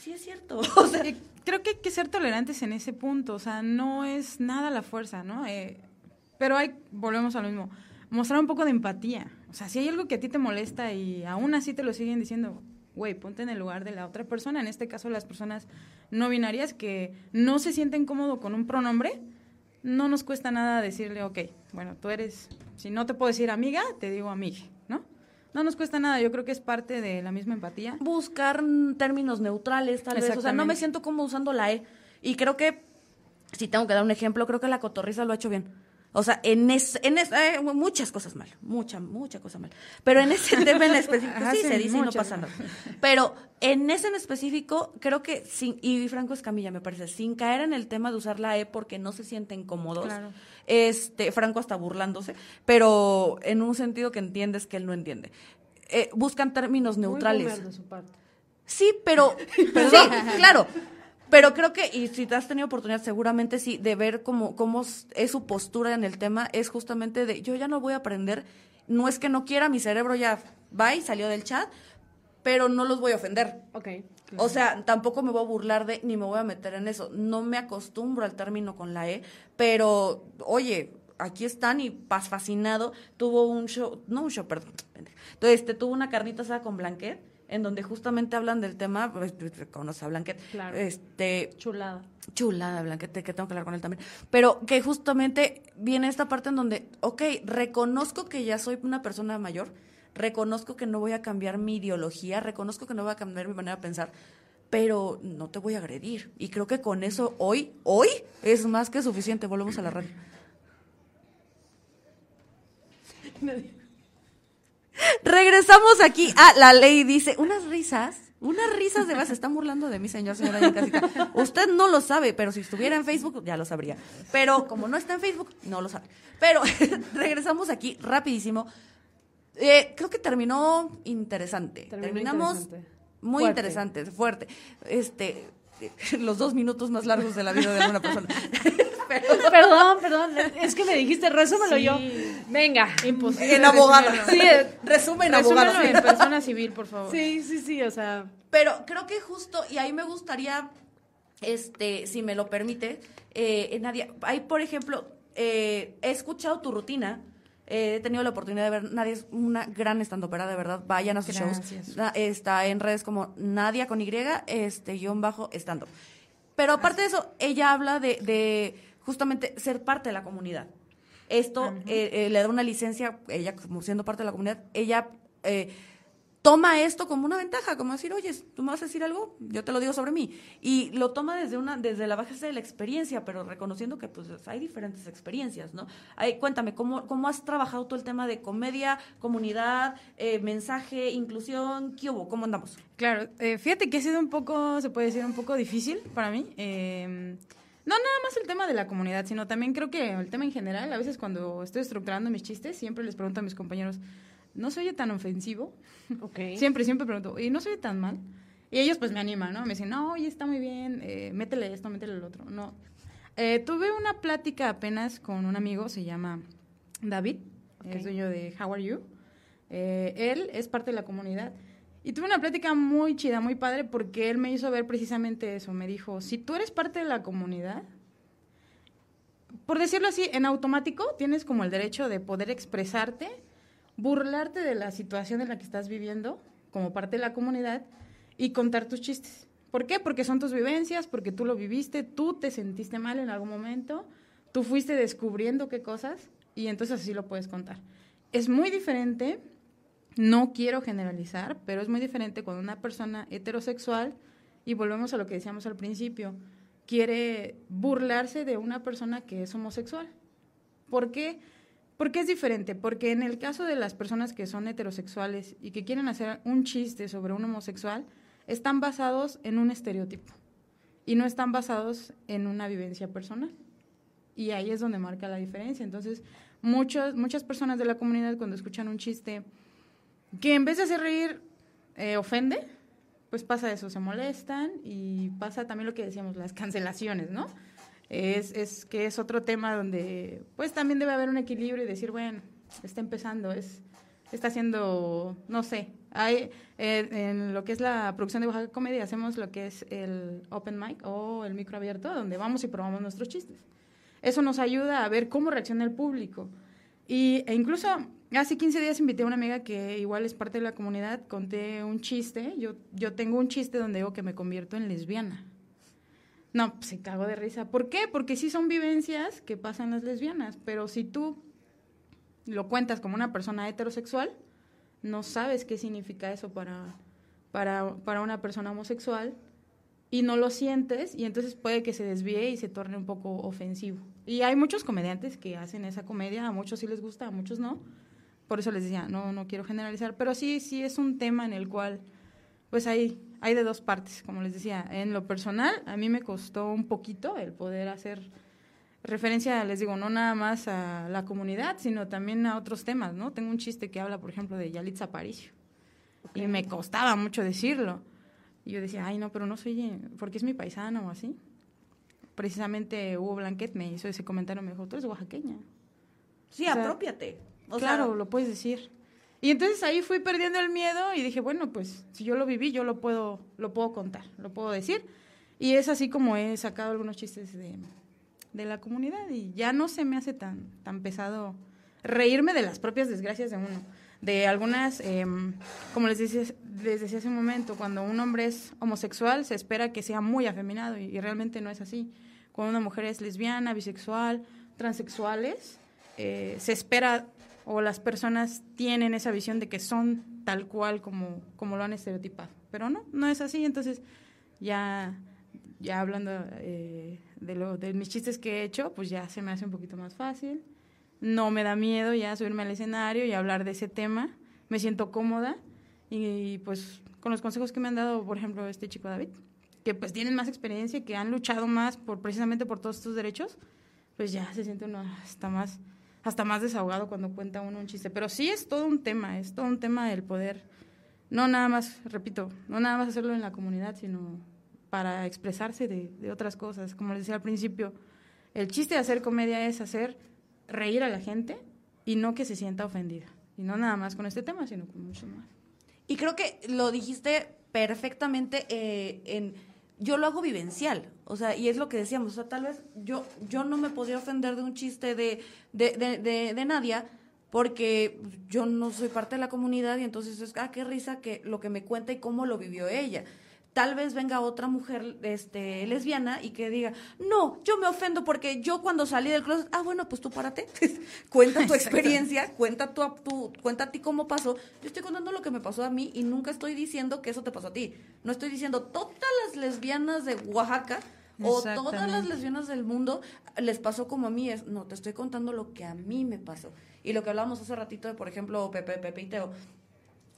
sí es cierto. O sea, Eh, Creo que hay que ser tolerantes en ese punto, o sea, no es nada la fuerza, ¿no? Eh, pero hay, volvemos a lo mismo, mostrar un poco de empatía. O sea, si hay algo que a ti te molesta y aún así te lo siguen diciendo, güey, ponte en el lugar de la otra persona, en este caso las personas no binarias que no se sienten cómodo con un pronombre, no nos cuesta nada decirle, ok, bueno, tú eres, si no te puedo decir amiga, te digo amiga, ¿no? No nos cuesta nada, yo creo que es parte de la misma empatía. buscar términos neutrales, tal vez. O sea, no me siento como usando la E. Y creo que, si tengo que dar un ejemplo, creo que la cotorriza lo ha hecho bien. O sea, en, es, en es- eh, muchas cosas mal, mucha, mucha cosa mal. Pero en ese tema en específico, sí se dice y no pasa nada. Pero en ese en específico, creo que, sin, y Franco Escamilla me parece, sin caer en el tema de usar la E porque no se sienten cómodos, Claro. este, Franco está burlándose, pero en un sentido que entiendes que él no entiende. Eh, buscan términos neutrales. boomer de su parte. Sí, pero, pero sí, claro. Pero creo que, y si te has tenido oportunidad, seguramente sí, de ver cómo, cómo es su postura en el tema, es justamente de, yo ya no voy a aprender, no es que no quiera, mi cerebro ya va y salió del chat, pero no los voy a ofender. Ok. O sea, tampoco me voy a burlar de, ni me voy a meter en eso. No me acostumbro al término con la E, pero, oye, aquí están y Paz Fascinado tuvo un show, no un show, perdón, entonces este, tuvo una carnita asada con Blanquet, en donde justamente hablan del tema, pues, conoce a Blanquet, Claro. este, Chulada. chulada, Blanquet, que tengo que hablar con él también, pero que justamente viene esta parte en donde, ok, reconozco que ya soy una persona mayor, reconozco que no voy a cambiar mi ideología, reconozco que no voy a cambiar mi manera de pensar, pero no te voy a agredir. Y creo que con eso hoy, hoy es más que suficiente. Volvemos a la radio. Regresamos aquí. Ah, la ley dice, unas risas, unas risas de vas, se están burlando de mí, señor, señora en casita. Usted no lo sabe, pero si estuviera en Facebook ya lo sabría. Pero como no está en Facebook, no lo sabe. Pero regresamos aquí rapidísimo. Eh, creo que terminó interesante. Terminó Terminamos interesante. muy Fuerte. interesante, fuerte. Este, los dos minutos más largos de la vida de alguna persona. perdón, perdón, es que me dijiste, resúmelo yo. Venga. Imposible. En abogado. Sí, resumen resúmelo abogado. en persona civil, por favor. Sí, sí, sí, o sea. Pero creo que justo, y ahí me gustaría, este, si me lo permite, eh, Nadia, hay, por ejemplo, eh, he escuchado tu rutina, eh, he tenido la oportunidad de ver, Nadia es una gran estandopera, de verdad, vayan a sus Gracias. shows. Na- Está en redes como Nadia con Y, este, guion bajo, estando. Pero aparte de eso, ella habla de, de justamente ser parte de la comunidad. Esto eh, eh, le da una licencia, ella como siendo parte de la comunidad, ella eh, toma esto como una ventaja, como decir, oye, tú me vas a decir algo, yo te lo digo sobre mí. Y lo toma desde una desde la base de la experiencia, pero reconociendo que pues hay diferentes experiencias, ¿no? Ay, cuéntame, ¿cómo, ¿cómo has trabajado todo el tema de comedia, comunidad, eh, mensaje, inclusión? ¿Qué hubo? ¿Cómo andamos? Claro, eh, fíjate que ha sido un poco, se puede decir, un poco difícil para mí. No nada más el tema de la comunidad, sino también creo que el tema en general. A veces cuando estoy estructurando mis chistes, siempre les pregunto a mis compañeros, ¿no se oye tan ofensivo? Siempre, siempre pregunto, ¿y no se oye tan mal? Y ellos pues me animan, ¿no? Me dicen, no, oye, está muy bien, eh, métele esto, métele el otro. No. Eh, tuve una plática apenas con un amigo, se llama David, Ok. es dueño de How Are You. Eh, él es parte de la comunidad. Y tuve una plática muy chida, muy padre, porque él me hizo ver precisamente eso. Me dijo, si tú eres parte de la comunidad, por decirlo así, en automático tienes como el derecho de poder expresarte, burlarte de la situación en la que estás viviendo como parte de la comunidad y contar tus chistes. ¿Por qué? Porque son tus vivencias, porque tú lo viviste, tú te sentiste mal en algún momento, tú fuiste descubriendo qué cosas y entonces así lo puedes contar. Es muy diferente, no quiero generalizar, pero es muy diferente cuando una persona heterosexual, y volvemos a lo que decíamos al principio, quiere burlarse de una persona que es homosexual. ¿Por qué? Porque es diferente, porque en el caso de las personas que son heterosexuales y que quieren hacer un chiste sobre un homosexual, están basados en un estereotipo y no están basados en una vivencia personal. Y ahí es donde marca la diferencia. Entonces, muchos, muchas personas de la comunidad cuando escuchan un chiste que en vez de hacer reír eh, ofende, pues pasa eso, se molestan y pasa también lo que decíamos, las cancelaciones, ¿no? Es, que es otro tema donde pues también debe haber un equilibrio y decir, bueno, está empezando, es, está haciendo, no sé, hay, eh, en lo que es la producción de Oaxaca Comedia hacemos lo que es el open mic o el micro abierto, donde vamos y probamos nuestros chistes. Eso nos ayuda a ver cómo reacciona el público. Y, e incluso hace 15 días invité a una amiga que igual es parte de la comunidad, conté un chiste, yo, yo tengo un chiste donde digo que me convierto en lesbiana. No, pues, se cago de risa. ¿Por qué? Porque sí son vivencias que pasan las lesbianas, pero si tú lo cuentas como una persona heterosexual, no sabes qué significa eso para, para, para una persona homosexual y no lo sientes y entonces puede que se desvíe y se torne un poco ofensivo. Y hay muchos comediantes que hacen esa comedia, a muchos sí les gusta, a muchos no. Por eso les decía, no, no quiero generalizar, pero sí, sí es un tema en el cual, pues hay, hay de dos partes, como les decía. En lo personal, a mí me costó un poquito el poder hacer referencia, les digo, no nada más a la comunidad, sino también a otros temas, ¿no? Tengo un chiste que habla, por ejemplo, de Yalitza Aparicio. Y me costaba mucho decirlo. Y yo decía, ay, no, pero no soy, porque es mi paisano o así. Precisamente Hugo Blanquet me hizo ese comentario, me dijo, tú eres oaxaqueña. Sí, O sea, apropiate. Claro, lo puedes decir. Y entonces ahí fui perdiendo el miedo y dije, bueno, pues si yo lo viví, yo lo puedo, lo puedo contar, lo puedo decir. Y es así como he sacado algunos chistes de, de la comunidad y ya no se me hace tan, tan pesado reírme de las propias desgracias de uno. De algunas, em, como les decía, les decía hace un momento, cuando un hombre es homosexual se espera que sea muy afeminado y, y realmente no es así. Cuando una mujer es lesbiana, bisexual, transexuales, eh, se espera o las personas tienen esa visión de que son tal cual como, como lo han estereotipado. Pero no, no es así. Entonces, ya, ya hablando eh, de, lo, de mis chistes que he hecho, pues ya se me hace un poquito más fácil. No me da miedo ya subirme al escenario y hablar de ese tema. Me siento cómoda y pues con los consejos que me han dado, por ejemplo, este chico David, que pues tienen más experiencia, que han luchado más por precisamente por todos estos derechos, pues ya se siente uno hasta más hasta más desahogado cuando cuenta uno un chiste. Pero sí es todo un tema, es todo un tema del poder. No nada más, repito, no nada más hacerlo en la comunidad, sino para expresarse de, otras cosas. Como les decía al principio, el chiste de hacer comedia es hacer reír a la gente y no que se sienta ofendida. Y no nada más con este tema, sino con mucho más. Y creo que lo dijiste perfectamente eh, en yo lo hago vivencial, o sea, y es lo que decíamos, o sea, tal vez yo, yo no me podría ofender de un chiste de, de, de, de, de Nadia porque yo no soy parte de la comunidad y entonces es, ah, qué risa que lo que me cuenta y cómo lo vivió ella tal vez venga otra mujer este, lesbiana y que diga, no, yo me ofendo porque yo cuando salí del closet, ah, bueno, pues tú párate, cuenta tu experiencia, cuenta tu, tu, cuenta a ti cómo pasó. Yo estoy contando lo que me pasó a mí y nunca estoy diciendo que eso te pasó a ti. No estoy diciendo todas las lesbianas de Oaxaca o todas las lesbianas del mundo les pasó como a mí. Es, no, te estoy contando lo que a mí me pasó. Y lo que hablábamos hace ratito de, por ejemplo, Pepe, Pepe y Teo,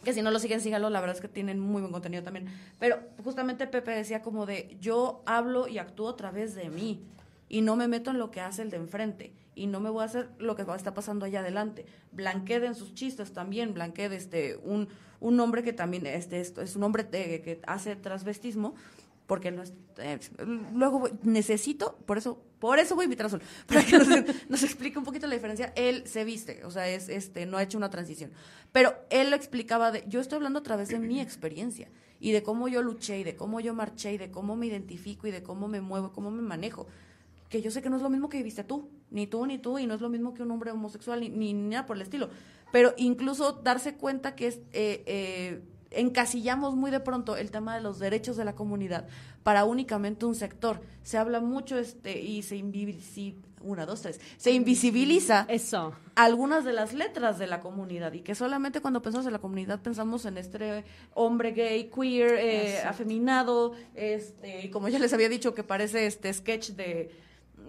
que si no lo siguen, síganlo, la verdad es que tienen muy buen contenido también. Pero justamente Pepe decía como de, yo hablo y actúo a través de mí y no me meto en lo que hace el de enfrente y no me voy a hacer lo que está pasando allá adelante. Blanquede en sus chistes también, Blanquede, este, un, un hombre que también, este, es un hombre que hace transvestismo, porque no es, eh, luego necesito, por eso, por eso voy a invitar a Sol, para que nos, explique un poquito la diferencia. Él se viste, o sea, es este, no ha hecho una transición. Pero él lo explicaba de, yo estoy hablando a través de mi experiencia y de cómo yo luché y de cómo yo marché y de cómo me identifico y de cómo me muevo, cómo me manejo. Que yo sé que no es lo mismo que viviste tú, ni tú, ni tú, y no es lo mismo que un hombre homosexual, ni, ni nada por el estilo. Pero incluso darse cuenta que es eh, eh, encasillamos muy de pronto el tema de los derechos de la comunidad para únicamente un sector. Se habla mucho este y se invisibiliza, una, dos, tres, se invisibiliza eso algunas de las letras de la comunidad y que solamente cuando pensamos en la comunidad pensamos en este hombre gay, queer, eh, afeminado, este, y como ya les había dicho que parece este sketch de,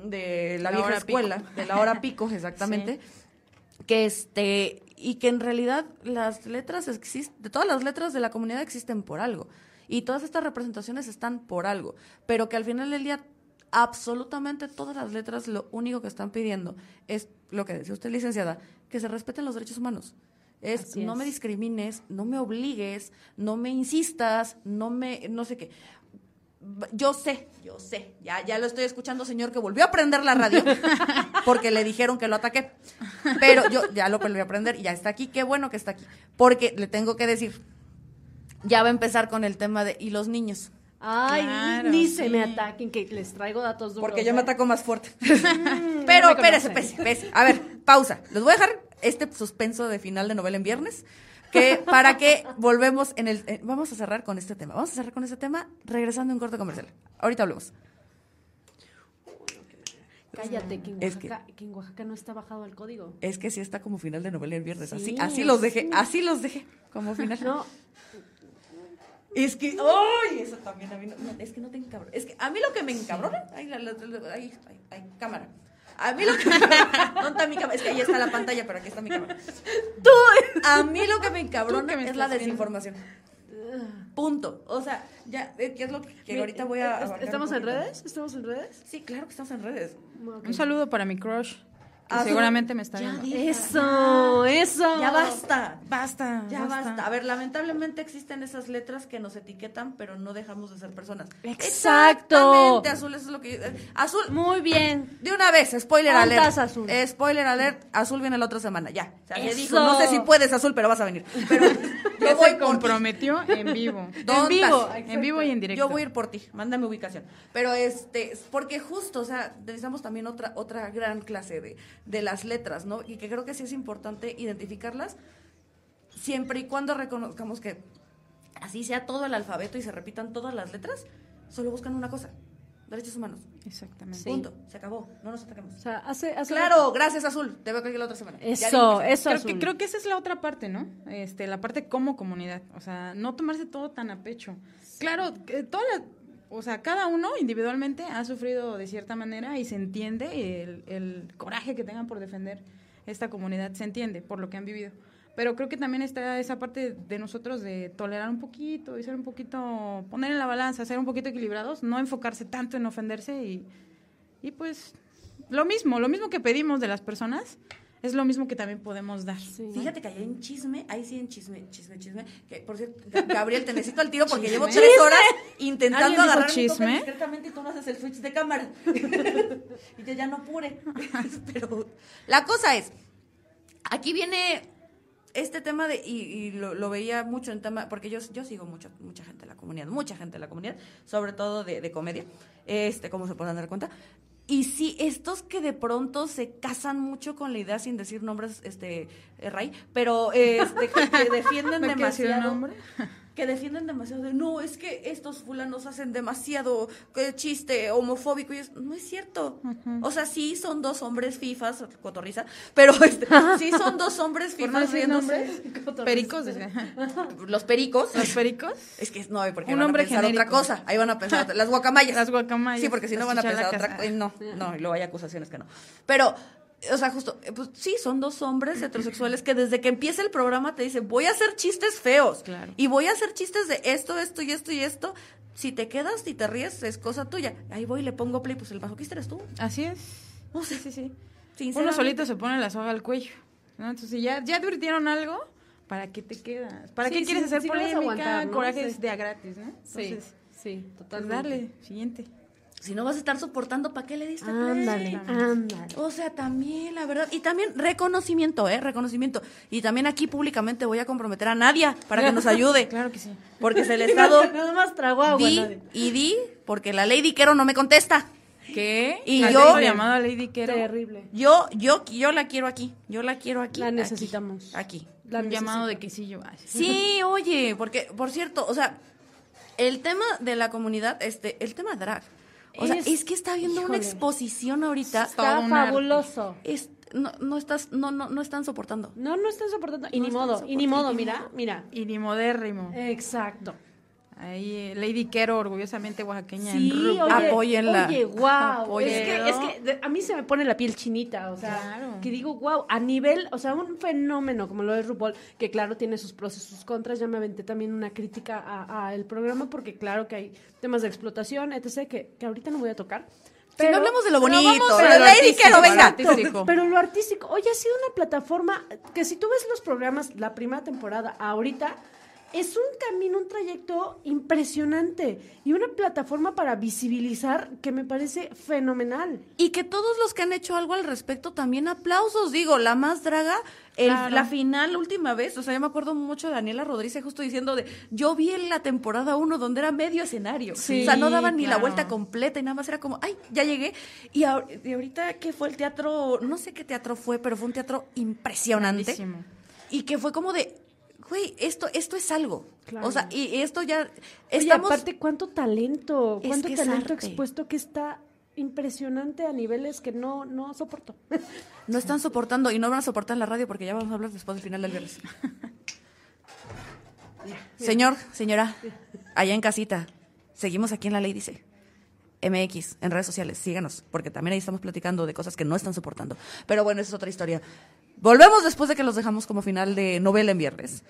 de la, vieja escuela, de la hora pico, exactamente. que este y que en realidad las letras existen, todas las letras de la comunidad existen por algo y todas estas representaciones están por algo, pero que al final del día absolutamente todas las letras lo único que están pidiendo es lo que decía usted licenciada, que se respeten los derechos humanos. Es, no me discrimines, no me obligues, no me insistas, no me no sé qué yo sé, yo sé, ya, ya lo estoy escuchando, señor, que volvió a prender la radio porque le dijeron que lo ataqué. Pero yo ya lo volví a prender y ya está aquí, qué bueno que está aquí. Porque le tengo que decir, ya va a empezar con el tema de, ¿y los niños? Ay, ni se me ataquen, que les traigo datos duros. Porque yo me ¿eh? ataco más fuerte. Pero espérese, espérese. A ver, pausa. Les voy a dejar este suspenso de final de novela en viernes que para que volvemos en el... Eh, vamos a cerrar con este tema. Vamos a cerrar con este tema regresando a un corto comercial. Ahorita hablemos. Cállate, que en, Oaxaca, que, en Oaxaca no está bajado el código. Es que sí está como final de novela el viernes. así, así los dejé, así los dejé como final. No. Es que, ¡ay! Eso también a mí no, es que no te encabrona. Es que a mí lo que me encabrona, ay, la, la, ay, ay, cámara. A mí lo que no está mi cámara, es que ahí está la pantalla, pero aquí está mi cámara. Tú, a mí lo que me encabrona es la desinformación. Punto. O sea, ya, eh, ¿qué es lo que, ahorita voy a... ¿Estamos en redes? ¿Estamos en redes? Sí, claro que estamos en redes. Un saludo para mi crush. Ah, seguramente me está viendo. Eso, eso. Ya basta. Basta. Ya basta. A ver, lamentablemente existen esas letras que nos etiquetan, pero no dejamos de ser personas. Exacto. Exactamente, azul, eso es lo que. Eh, azul. Muy bien. De una vez, spoiler alert. azul? spoiler alert, azul viene la otra semana, ya. O sea, dijo, no sé si puedes, azul, pero vas a venir. Pero yo voy se comprometió en vivo. en vivo. En vivo y en directo. Yo voy a ir por ti, mándame ubicación. Pero este, porque justo, o sea, necesitamos también otra, otra gran clase de de las letras, ¿no? Y que creo que sí es importante identificarlas siempre y cuando reconozcamos que así sea todo el alfabeto y se repitan todas las letras, solo buscan una cosa, derechos humanos. Exactamente. Punto. Se acabó. No nos atacamos. O sea, hace, claro, gracias Azul. Te veo aquí la otra semana. Eso, eso. Creo que, creo que esa es la otra parte, ¿no? Este, la parte como comunidad. O sea, no tomarse todo tan a pecho. Claro, todas las o sea, cada uno individualmente ha sufrido de cierta manera y se entiende el, el, coraje que tengan por defender esta comunidad, se entiende por lo que han vivido. Pero creo que también está esa parte de nosotros de tolerar un poquito y ser un poquito, poner en la balanza, ser un poquito equilibrados, no enfocarse tanto en ofenderse y, y pues lo mismo, lo mismo que pedimos de las personas, es lo mismo que también podemos dar. Fíjate que hay en chisme, ahí sí en chisme, chisme, chisme. Que, por cierto, Gabriel, te necesito al tiro porque llevo tres horas intentando agarrar chisme? discretamente y tú no haces el switch de cámara. y yo ya no pure. Pero la cosa es, aquí viene este tema de, y, lo, veía mucho en tema, porque yo, yo sigo mucho, mucha gente de la comunidad, mucha gente de la comunidad, sobre todo de, de comedia, este, como se pueden dar cuenta. Y sí, estos que de pronto se casan mucho con la idea, sin decir nombres, este, eh, Ray, pero este, que, defienden demasiado. Nombre? Que defienden demasiado de no, es que estos fulanos hacen demasiado eh, chiste homofóbico y es, no es cierto. O sea, sí son dos hombres fifas, cotorriza, pero este, sí son dos hombres fifas riéndose. Pericos. Los pericos. Los pericos. Es que no, porque Un van a pensar otra cosa. Ahí van a pensar las guacamayas. Las guacamayas. Sí, porque si no van a pensar otra cosa. No, no, y luego hay acusaciones que no. Pero o sea, justo, eh, pues sí, son dos hombres heterosexuales que desde que empieza el programa te dicen, voy a hacer chistes feos. Claro. Y voy a hacer chistes de esto, esto y esto y esto. Si te quedas y te ríes, es cosa tuya. Ahí voy y le pongo play, pues el masoquista eres tú. Así es. sí, sí, sí. Uno solito se pone la soga al cuello. ¿no? Entonces, ya, ya advirtieron algo, ¿para qué te quedas? ¿Para qué quieres hacer polémica? Aguantar, ¿no? Coraje de a gratis, ¿no? Entonces, sí, sí, totalmente. Pues dale, siguiente. Si no vas a estar soportando, ¿para qué le diste Ándale, ándale. O sea, también, la verdad. Y también reconocimiento, ¿eh? Reconocimiento. Y también aquí públicamente voy a comprometer a Nadia para que nos ayude. claro que sí. Porque se le estado. Nada más trago agua. Di y di, porque la Lady Quero no me contesta. ¿Qué? Y yo. llamado a Lady Quero. Terrible. Yo, yo, yo la quiero aquí. Yo la quiero aquí. La necesitamos. Aquí. La Un llamado de quesillo. Sí, oye, porque, por cierto, o sea, el tema de la comunidad, este, el tema drag o sea, es que está viendo una exposición ahorita. Está fabuloso. Es, no, no estás, no, no, no están soportando. No, no están soportando. Y ni modo, y ni modo, mira, mira. Y ni modérrimo. Exacto. Ahí, eh, Lady Quero, orgullosamente oaxaqueña. Sí, en oye, Apóyenla. Oye, wow. Es que, es que a mí se me pone la piel chinita, o sea, que digo, wow, a nivel, o sea, un fenómeno como lo de RuPaul, que claro tiene sus pros y sus contras, ya me aventé también una crítica a, el programa, porque claro que hay temas de explotación, etc., que, que ahorita no voy a tocar. Pero, si no hablamos de lo bonito, pero Lady Quero, venga. Pero lo artístico, oye, ha sido una plataforma que si tú ves los programas, la primera temporada, ahorita es un camino, un trayecto impresionante y una plataforma para visibilizar que me parece fenomenal. Y que todos los que han hecho algo al respecto también aplausos, digo, la más draga, la final, última vez, o sea, yo me acuerdo mucho de Daniela Rodríguez justo diciendo de, yo vi en la temporada uno donde era medio escenario, o sea, no daban ni la vuelta completa y nada más era como, ay, ya llegué. Y, ahorita que fue el teatro, no sé qué teatro fue, pero fue un teatro impresionante. Y que fue como de, güey, esto, esto es algo. O sea, y esto ya... Estamos... aparte, ¿cuánto talento? ¿Cuánto talento expuesto que está impresionante a niveles que no, no soporto? No están soportando y no van a soportar en la radio porque ya vamos a hablar después del final del viernes. Señor, señora, allá en casita, seguimos aquí en la ley, dice. MX, en redes sociales, síganos, porque también ahí estamos platicando de cosas que no están soportando. Pero bueno, esa es otra historia. Volvemos después de que los dejamos como final de novela en viernes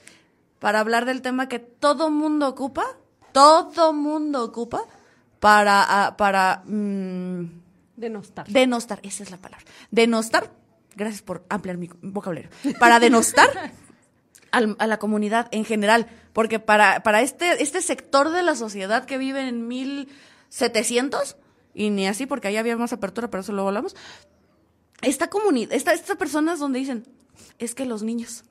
para hablar del tema que todo mundo ocupa, todo mundo ocupa para ah, para mm, denostar. Denostar, esa es la palabra. Denostar. Gracias por ampliar mi vocabulario. Para denostar a la comunidad en general, porque para para este este sector de la sociedad que vive en 1700 y ni así porque ahí había más apertura, pero eso luego hablamos esta comunidad, esta, estas personas donde dicen, es que los niños,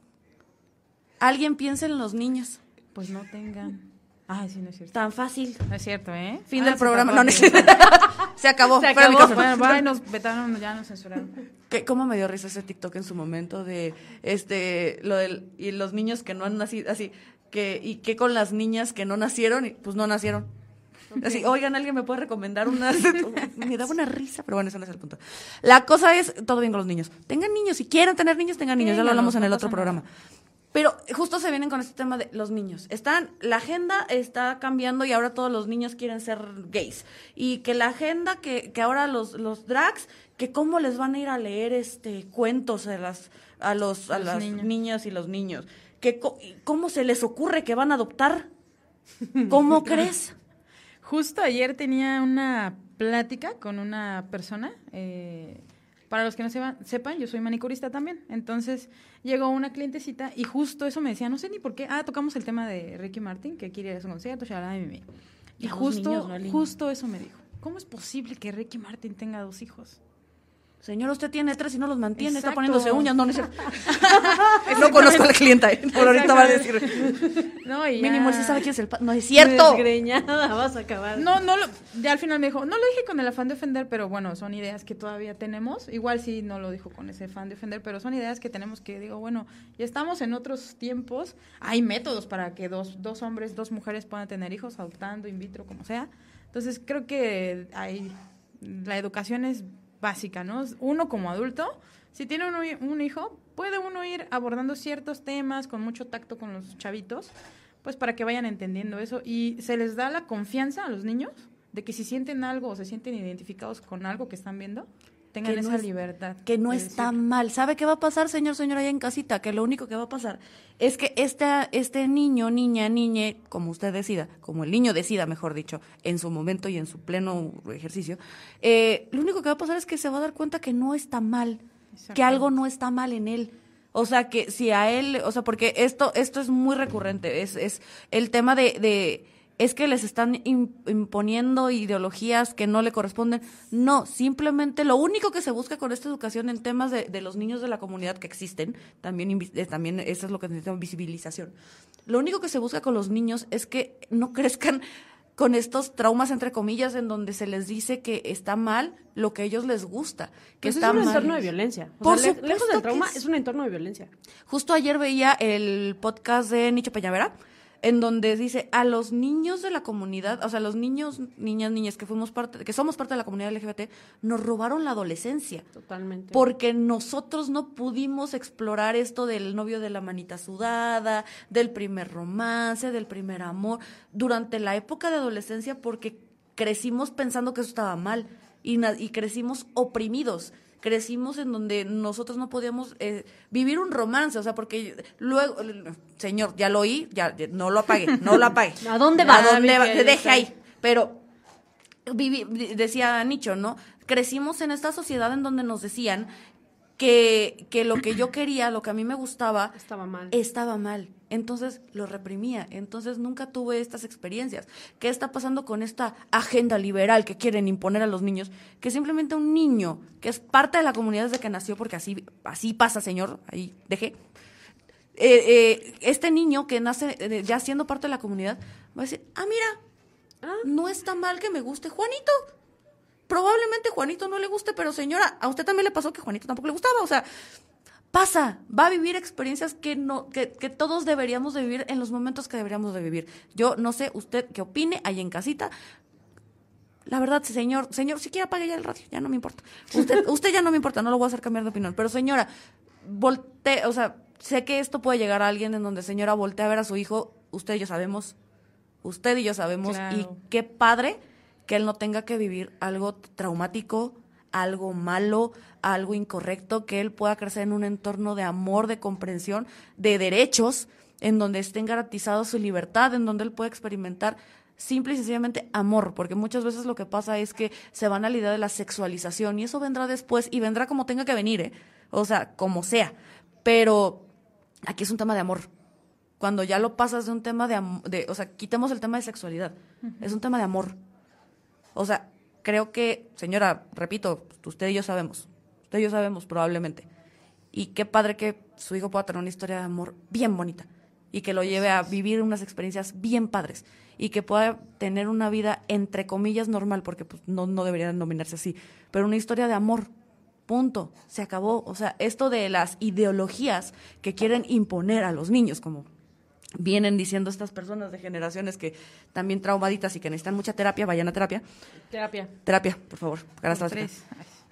alguien piensa en los niños. Pues no tengan. Ay, sí, no es cierto. Tan fácil. No es cierto, ¿eh? Fin del programa. No, no se acabó. Se acabó. Bueno, nos vetaron, ya nos censuraron. ¿Qué, ¿Cómo me dio risa ese TikTok en su momento de, este, lo del, y los niños que no han nacido, así, que, y qué con las niñas que no nacieron, y pues no nacieron. Así, oigan, alguien me puede recomendar una. me daba una risa, pero bueno, ese no es el punto. La cosa es, todo bien con los niños. Tengan niños, si quieren tener niños, tengan niños. ya lo hablamos en el otro programa. Pero justo se vienen con este tema de los niños. Están, la agenda está cambiando y ahora todos los niños quieren ser gays. Y que la agenda, que, que ahora los, los drags, que cómo les van a ir a leer este cuentos a las, a los, a las niñas y los niños. Que cómo se les ocurre que van a adoptar. ¿Cómo crees? Justo ayer tenía una plática con una persona, eh, Para los que no sepan, sepan, yo soy manicurista también. Entonces llegó una clientecita y justo eso me decía, no sé ni por qué. Ah, tocamos el tema de Ricky Martin, que quiere ir a su concierto, shalala. Y los justo, niños, ¿no, Lin? justo eso me dijo. ¿Cómo es posible que Ricky Martin tenga dos hijos? Señor, usted tiene tres y no los mantiene, está poniéndose uñas, no, no es cierto. no conozco a la clienta, ¿eh? por ahorita va a decir. No, y Mínimo, sí sabe quién es el pa- No es cierto. Desgreñada, vas a acabar. No, no lo, ya al final me dijo, no lo dije con el afán de ofender, pero bueno, son ideas que todavía tenemos. Igual sí no lo dijo con ese afán de ofender, pero son ideas que tenemos que, digo, bueno, ya estamos en otros tiempos. Hay métodos para que dos, dos hombres, dos mujeres puedan tener hijos, adoptando, in vitro, como sea. Entonces creo que hay, la educación es básica, ¿no? Uno como adulto, si tiene uno un hijo, puede uno ir abordando ciertos temas con mucho tacto con los chavitos, pues para que vayan entendiendo eso y se les da la confianza a los niños de que si sienten algo o se sienten identificados con algo que están viendo, tengan no esa es- libertad. que no está decir. mal. ¿Sabe qué va a pasar, señor, señora, allá en casita? Que lo único que va a pasar es que este, este niño, niña, niñe, como usted decida, como el niño decida, mejor dicho, en su momento y en su pleno ejercicio, eh, lo único que va a pasar es que se va a dar cuenta que no está mal, que algo no está mal en él. O sea, que si a él, o sea, porque esto, esto es muy recurrente, es, es el tema de, de es que les están im- imponiendo ideologías que no le corresponden. No, simplemente lo único que se busca con esta educación en temas de, de los niños de la comunidad que existen, también, eh, también eso es lo que necesitamos, visibilización. Lo único que se busca con los niños es que no crezcan con estos traumas, entre comillas, en donde se les dice que está mal lo que a ellos les gusta, que Pues es un mal. entorno de violencia. O Por sea, le- supuesto lejos del trauma, es. es un entorno de violencia. Justo ayer veía el podcast de Nicho Peñavera, en donde dice a los niños de la comunidad, o sea, los niños, niñas, niñas que fuimos parte, que somos parte de la comunidad LGBT, nos robaron la adolescencia. Totalmente. Porque nosotros no pudimos explorar esto del novio de la manita sudada, del primer romance, del primer amor, durante la época de adolescencia, porque crecimos pensando que eso estaba mal y, y crecimos oprimidos. Crecimos en donde nosotros no podíamos eh, vivir un romance, o sea, porque luego, señor, ya lo oí, ya, ya, no lo apague, no lo apague. ¿A dónde va? ¿A dónde va? Miguel? Deje ahí. Pero vivi- decía Nicho, ¿no? Crecimos en esta sociedad en donde nos decían que, que lo que yo quería, lo que a mí me gustaba, Estaba mal. estaba mal. Entonces lo reprimía. Entonces nunca tuve estas experiencias. ¿Qué está pasando con esta agenda liberal que quieren imponer a los niños? Que simplemente un niño que es parte de la comunidad desde que nació, porque así, así pasa, señor, ahí dejé. Eh, eh, este niño que nace eh, ya siendo parte de la comunidad va a decir, ah, mira, Ah. no está mal que me guste Juanito. Probablemente Juanito no le guste, pero señora, a usted también le pasó que Juanito tampoco le gustaba. O sea, pasa, va a vivir experiencias que no, que, que todos deberíamos de vivir en los momentos que deberíamos de vivir. Yo no sé usted qué opine ahí en casita. La verdad, señor, señor, si quiere apague ya el radio, ya no me importa. Usted, usted ya no me importa, no lo voy a hacer cambiar de opinión. Pero señora, volte, o sea, sé que esto puede llegar a alguien en donde señora voltea a ver a su hijo, usted y yo sabemos, usted y yo sabemos, y qué padre que él no tenga que vivir algo traumático, algo malo, algo incorrecto, que él pueda crecer en un entorno de amor, de comprensión, de derechos, en donde estén garantizados su libertad, en donde él pueda experimentar simple y sencillamente amor, porque muchas veces lo que pasa es que se van a la idea de la sexualización y eso vendrá después y vendrá como tenga que venir, ¿eh? o sea, como sea, pero aquí es un tema de amor. Cuando ya lo pasas de un tema de, de o sea, quitemos el tema de sexualidad, es un tema de amor. O sea, creo que, señora, repito, usted y yo sabemos, usted y yo sabemos probablemente. Y qué padre que su hijo pueda tener una historia de amor bien bonita y que lo lleve a vivir unas experiencias bien padres y que pueda tener una vida entre comillas normal, porque pues, no, no debería denominarse así, pero una historia de amor. Punto. Se acabó. O sea, esto de las ideologías que quieren imponer a los niños, como vienen diciendo estas personas de generaciones que también traumaditas y que necesitan mucha terapia, vayan a terapia. Terapia. Terapia, por favor. Gracias.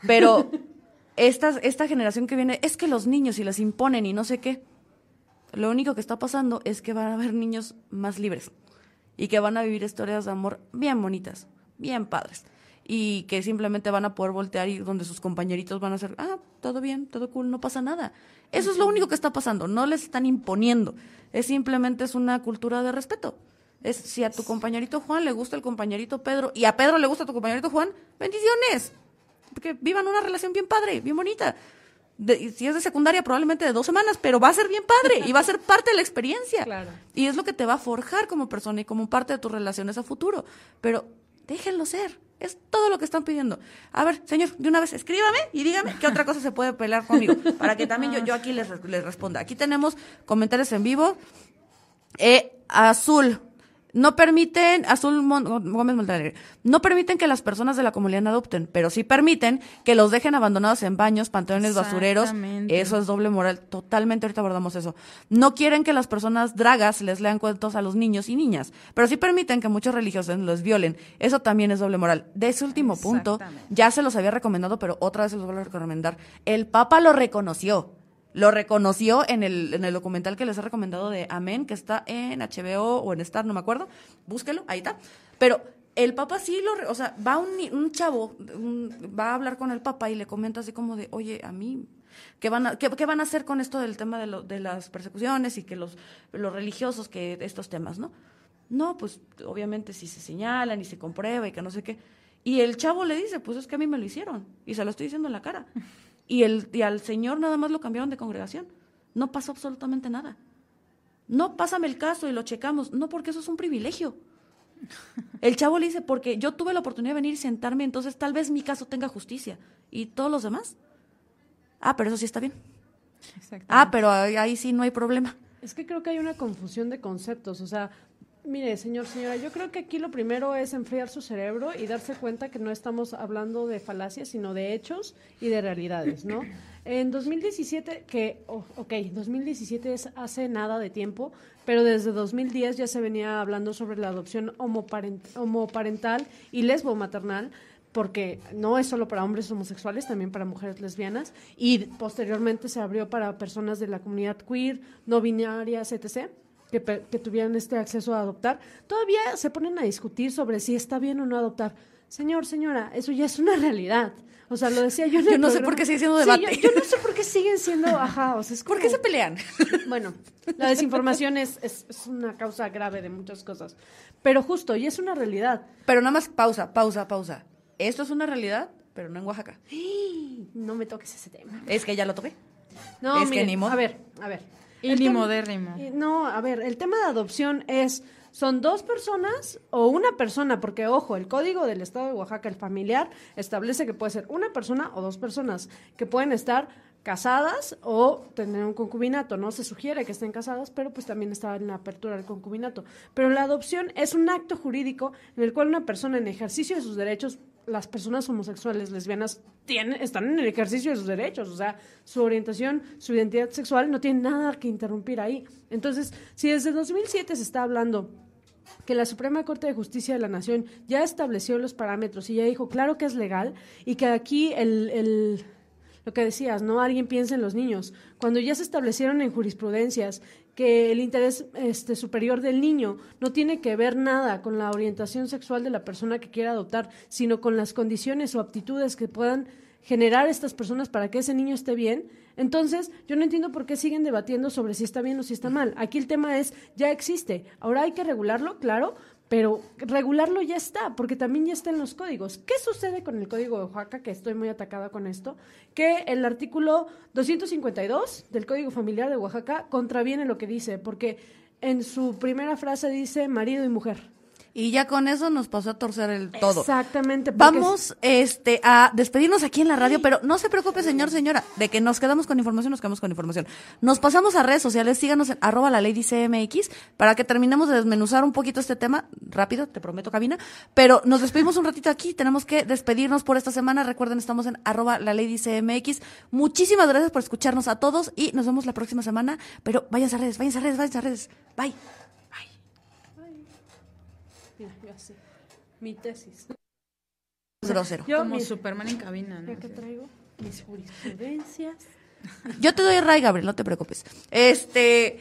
Pero esta, esta generación que viene, es que los niños y les imponen y no sé qué. Lo único que está pasando es que van a haber niños más libres y que van a vivir historias de amor bien bonitas, bien padres. Y que simplemente van a poder voltear y donde sus compañeritos van a ser, ah, todo bien, todo cool, no pasa nada. Eso es lo único que está pasando, no les están imponiendo. Es simplemente es una cultura de respeto. Es si a tu compañerito Juan le gusta el compañerito Pedro y a Pedro le gusta tu compañerito Juan, bendiciones. que vivan una relación bien padre, bien bonita. De- si es de secundaria, probablemente de dos semanas, pero va a ser bien padre y va a ser parte de la experiencia. Claro. Y es lo que te va a forjar como persona y como parte de tus relaciones a futuro. Pero déjenlo ser. Es todo lo que están pidiendo. A ver, señor, de una vez escríbame y dígame qué otra cosa se puede pelear conmigo. Para que también yo, yo aquí les, les responda. Aquí tenemos comentarios en vivo. Eh, azul. No permiten, Azul Mon- Gómez Montalegre, no permiten que las personas de la comunidad adopten, pero sí permiten que los dejen abandonados en baños, panteones, basureros. Eso es doble moral. Totalmente, ahorita abordamos eso. No quieren que las personas dragas les lean cuentos a los niños y niñas, pero sí permiten que muchos religiosos los violen. Eso también es doble moral. De ese último punto, ya se los había recomendado, pero otra vez se los vuelvo a recomendar. El Papa lo reconoció. Lo reconoció en el, en el documental que les he recomendado de Amén, que está en HBO o en Star, no me acuerdo. Búsquelo, ahí está. Pero el Papa sí lo... O sea, va un, un chavo, un- va a hablar con el Papa y le comenta así como de, oye, a mí... ¿Qué van, a, qué, qué van a hacer con esto del tema de, lo- de las persecuciones y que los, los religiosos, que estos temas, ¿no? No, pues obviamente si se señalan y se comprueba y que no sé qué. Y el chavo le dice, pues es que a mí me lo hicieron y se lo estoy diciendo en la cara. Y, el, y al señor nada más lo cambiaron de congregación. No pasó absolutamente nada. No, pásame el caso y lo checamos. No, porque eso es un privilegio. El chavo le dice, porque yo tuve la oportunidad de venir y sentarme, entonces tal vez mi caso tenga justicia. ¿Y todos los demás? Ah, pero eso sí está bien. Ah, pero ahí, ahí sí no hay problema. Es que creo que hay una confusión de conceptos. O sea, mire, señor, señora, yo creo que aquí lo primero es enfriar su cerebro y darse cuenta que no estamos hablando de falacias, sino de hechos y de realidades, ¿no? En 2017, que, oh, ok, 2017 es hace nada de tiempo, pero desde 2010 ya se venía hablando sobre la adopción homoparent- homoparental y lesbomaternal, porque no es solo para hombres homosexuales, también para mujeres lesbianas, y posteriormente se abrió para personas de la comunidad queer, no binarias, etc., que, que tuvieran este acceso a adoptar. Todavía se ponen a discutir sobre si está bien o no adoptar. Señor, señora, eso ya es una realidad. O sea, lo decía yo en Yo el no sé por qué sigue siendo Sí, yo, yo no sé por qué siguen siendo, ajá, o sea, es ¿Por como- qué se pelean? bueno, la desinformación es, es, es una causa grave de muchas cosas. Pero justo, y es una realidad. Pero nada más pausa, pausa, pausa. Esto es una realidad, pero no en Oaxaca. No me toques ese tema. Es que ya lo toqué. No, Es que ni modo. a ver, a ver. Y El ni modérrimo. y No, a ver, el tema de adopción es, son dos personas o una persona, porque ojo, el código del estado de Oaxaca, el familiar, establece que puede ser una persona o dos personas que pueden estar casadas o tener un concubinato. No se sugiere que estén casadas, pero pues también está en la apertura del concubinato. Pero la adopción es un acto jurídico en el cual una persona en ejercicio de sus derechos, las personas homosexuales, lesbianas, tienen, están en el ejercicio de sus derechos. O sea, su orientación, su identidad sexual no tiene nada que interrumpir ahí. Entonces, si desde 2007 se está hablando que la Suprema Corte de Justicia de la Nación ya estableció los parámetros y ya dijo, claro que es legal, y que aquí el, lo que decías, ¿no? Alguien piensa en los niños. Cuando ya se establecieron en jurisprudencias que el interés este, superior del niño no tiene que ver nada con la orientación sexual de la persona que quiera adoptar, sino con las condiciones o aptitudes que puedan generar estas personas para que ese niño esté bien, entonces yo no entiendo por qué siguen debatiendo sobre si está bien o si está mal. Aquí el tema es, ya existe, ahora hay que regularlo, claro, pero regularlo ya está, porque también ya está en los códigos. ¿Qué sucede con el código de Oaxaca? Que estoy muy atacada con esto, que el artículo 252 del Código Familiar de Oaxaca contraviene lo que dice, porque en su primera frase dice marido y mujer. Y ya con eso nos pasó a torcer el todo. Exactamente. Vamos este, a despedirnos aquí en la radio, pero no se preocupe, señor, señora, de que nos quedamos con información, nos quedamos con información. Nos pasamos a redes sociales, síganos en arroba la lady CMX para que terminemos de desmenuzar un poquito este tema. Rápido, te prometo, cabina. Pero nos despedimos un ratito aquí, tenemos que despedirnos por esta semana. Recuerden, estamos en arroba la lady CMX. Muchísimas gracias por escucharnos a todos y nos vemos la próxima semana. Pero váyanse a redes, váyanse a redes, váyanse a redes. Bye. Mira, yo así. Mi tesis. Grosero. Yo, Como mi- Superman en cabina, ¿no? que traigo mis jurisprudencias. Yo te doy ray, Gabriel, no te preocupes. Este.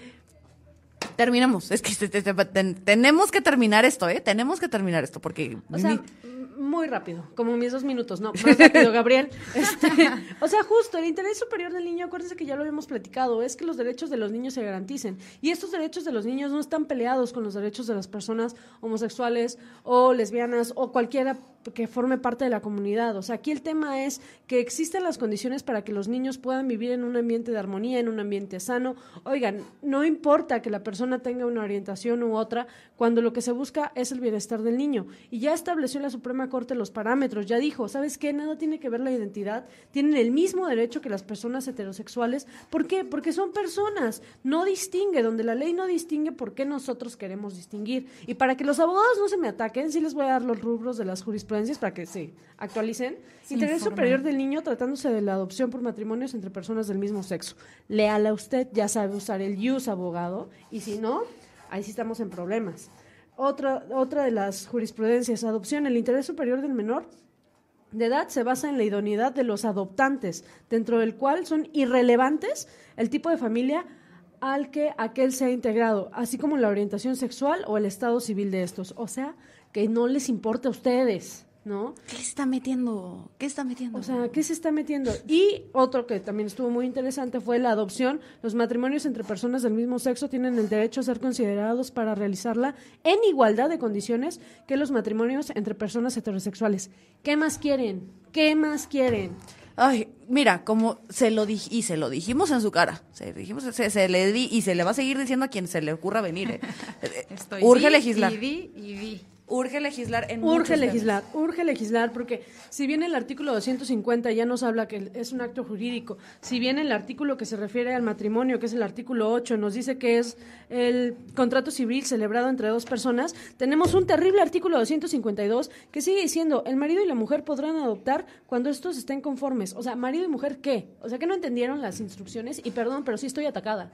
Terminamos. Es que te- te- te- ten- tenemos que terminar esto, ¿eh? Tenemos que terminar esto porque. O sea, mi- m- muy rápido, como mis dos minutos, no, más rápido, Gabriel. Este, o sea, justo, el interés superior del niño, acuérdense que ya lo habíamos platicado, es que los derechos de los niños se garanticen. Y estos derechos de los niños no están peleados con los derechos de las personas homosexuales o lesbianas o cualquier que forme parte de la comunidad. O sea, aquí el tema es que existen las condiciones para que los niños puedan vivir en un ambiente de armonía, en un ambiente sano. Oigan, no importa que la persona tenga una orientación u otra, cuando lo que se busca es el bienestar del niño. Y ya estableció la Suprema Corte los parámetros, ya dijo, ¿sabes qué? Nada tiene que ver la identidad, tienen el mismo derecho que las personas heterosexuales. ¿Por qué? Porque son personas, no distingue, donde la ley no distingue, ¿por qué nosotros queremos distinguir? Y para que los abogados no se me ataquen, sí les voy a dar los rubros de las jurisprudencias para que se actualicen. Interés superior del niño tratándose de la adopción por matrimonios entre personas del mismo sexo. Leal a usted, ya sabe usar el use abogado, y si no, ahí sí estamos en problemas. Otra, otra de las jurisprudencias, adopción, el interés superior del menor de edad se basa en la idoneidad de los adoptantes, dentro del cual son irrelevantes el tipo de familia al que aquel sea integrado, así como la orientación sexual o el estado civil de estos. O sea, que no les importa a ustedes. ¿No? ¿Qué se está metiendo? ¿Qué está metiendo? O sea, ¿qué se está metiendo? Y otro que también estuvo muy interesante fue la adopción. Los matrimonios entre personas del mismo sexo tienen el derecho a ser considerados para realizarla en igualdad de condiciones que los matrimonios entre personas heterosexuales. ¿Qué más quieren? ¿Qué más quieren? Ay, mira, como se lo dije y se lo dijimos en su cara, se dijimos, se, le di y se le va a seguir diciendo a quien se le ocurra venir. ¿eh? Urge legislar. Y vi, y vi. Urge legislar en Urge legislar, urge legislar, porque si bien el artículo 250 ya nos habla que es un acto jurídico, si bien el artículo que se refiere al matrimonio, que es el artículo 8, nos dice que es el contrato civil celebrado entre dos personas, tenemos un terrible artículo 252 que sigue diciendo, el marido y la mujer podrán adoptar cuando estos estén conformes. O sea, marido y mujer, ¿qué? O sea, que no entendieron las instrucciones y perdón, pero sí estoy atacada.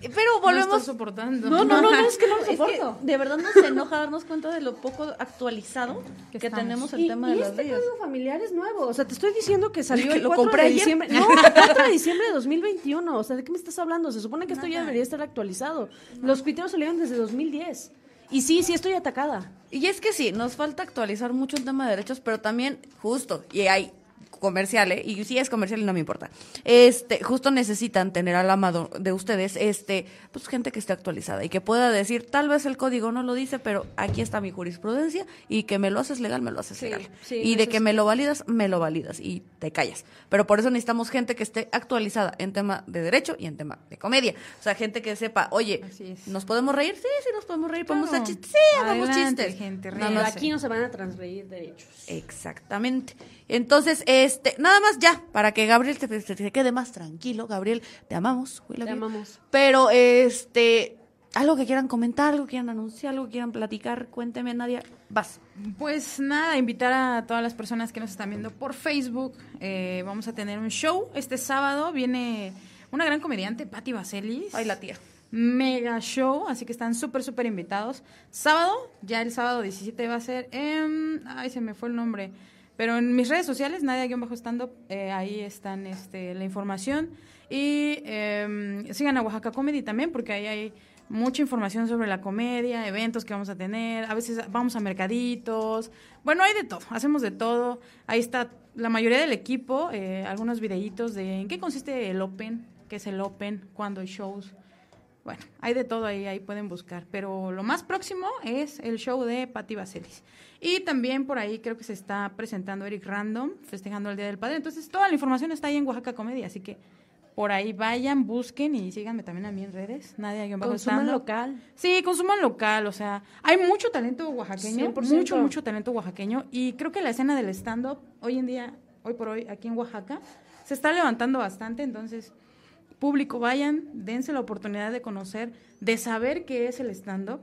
Pero volvemos. No soportando. No, no, no, es que no lo soporto. de verdad nos enoja darnos cuenta de lo poco actualizado que, tenemos el tema de y las este leyes. código familiar es nuevo. O sea, te estoy diciendo que salió que el lo 4 compré de ayer. diciembre. No, el 4 de diciembre de 2021. O sea, ¿de qué me estás hablando? Se supone que esto ya debería estar actualizado. Los criterios salieron desde 2010. Y sí, sí estoy atacada. Y es que sí, nos falta actualizar mucho el tema de derechos, pero también justo, y hay comercial, ¿eh? y si es comercial y no me importa. Este, justo necesitan tener al amado de ustedes, este, pues gente que esté actualizada y que pueda decir, tal vez el código no lo dice, pero aquí está mi jurisprudencia y que me lo haces legal, me lo haces Sí, legal. sí, y de que sí. me lo validas, me lo validas y te callas. Pero por eso necesitamos gente que esté actualizada en tema de derecho y en tema de comedia. O sea, gente que sepa, oye. ¿nos podemos reír? Sí, sí, nos podemos reír, podemos hacer chistes. Sí, hagamos chistes. gente, ríanse. aquí no se van a transgredir derechos. Exactamente. Entonces, este, nada más ya, para que Gabriel te, te- te quede más tranquilo. Gabriel, te amamos. Te you. amamos. Pero, este, algo que quieran comentar, algo que quieran anunciar, algo que quieran platicar, cuénteme, Nadia. Vas. Pues nada, invitar a todas las personas que nos están viendo por Facebook. Eh, vamos a tener un show este sábado. Viene una gran comediante, Patti Vaselis. Ay, la tía. Mega show, así que están súper, súper invitados. Sábado, ya el sábado 17 va a ser en... Ay, se me fue el nombre. Pero en mis redes sociales, Nadia-Stand-Up, eh, ahí están este, la información. Y eh, sigan a Oaxaca Comedy también, porque ahí hay mucha información sobre la comedia, eventos que vamos a tener. A veces vamos a mercaditos. Bueno, hay de todo, hacemos de todo. Ahí está la mayoría del equipo, eh, algunos videitos de en qué consiste el Open, qué es el Open, cuándo hay shows. Bueno, hay de todo ahí, ahí pueden buscar. Pero lo más próximo es el show de Patti Vaselis. Y también por ahí creo que se está presentando Eric Random, festejando el Día del Padre. Entonces, toda la información está ahí en Oaxaca Comedia. Así que por ahí vayan, busquen y síganme también a mí en redes. Nadia Consuman local. Sí, consuman local, o sea, hay mucho talento oaxaqueño, 100%. mucho, mucho talento oaxaqueño y creo que la escena del stand-up hoy en día, hoy por hoy, aquí en Oaxaca, se está levantando bastante, entonces, público, vayan, dense la oportunidad de conocer, de saber qué es el stand-up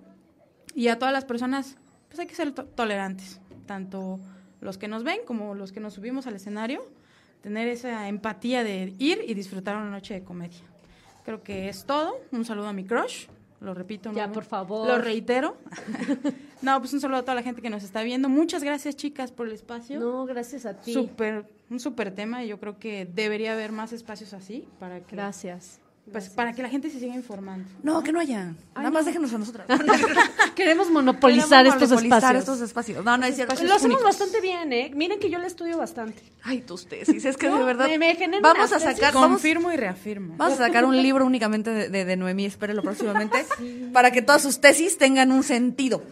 y a todas las personas, pues hay que ser to- tolerantes, tanto los que nos ven como los que nos subimos al escenario, tener esa empatía de ir y disfrutar una noche de comedia. Creo que es todo. Un saludo a mi crush. Lo repito. Ya, ¿no? por favor. Lo reitero. no, pues un saludo a toda la gente que nos está viendo. Muchas gracias, chicas, por el espacio. No, gracias a ti. Súper, un súper tema y yo creo que debería haber más espacios así para que Gracias. Pues para que la gente se siga informando. No, que no haya. Nada más déjenos a nosotras. Queremos monopolizar Queremos estos monopolizar espacios. estos espacios. No, no es cierto. Lo hacemos bastante bien, ¿eh? Miren que yo le estudio bastante. Ay, tus tesis. Es que No, de verdad. me- vamos a sacar. Vamos, Confirmo y reafirmo. vamos a sacar un libro únicamente de, de, de Noemí, espérelo próximamente, para que todas sus tesis tengan un sentido.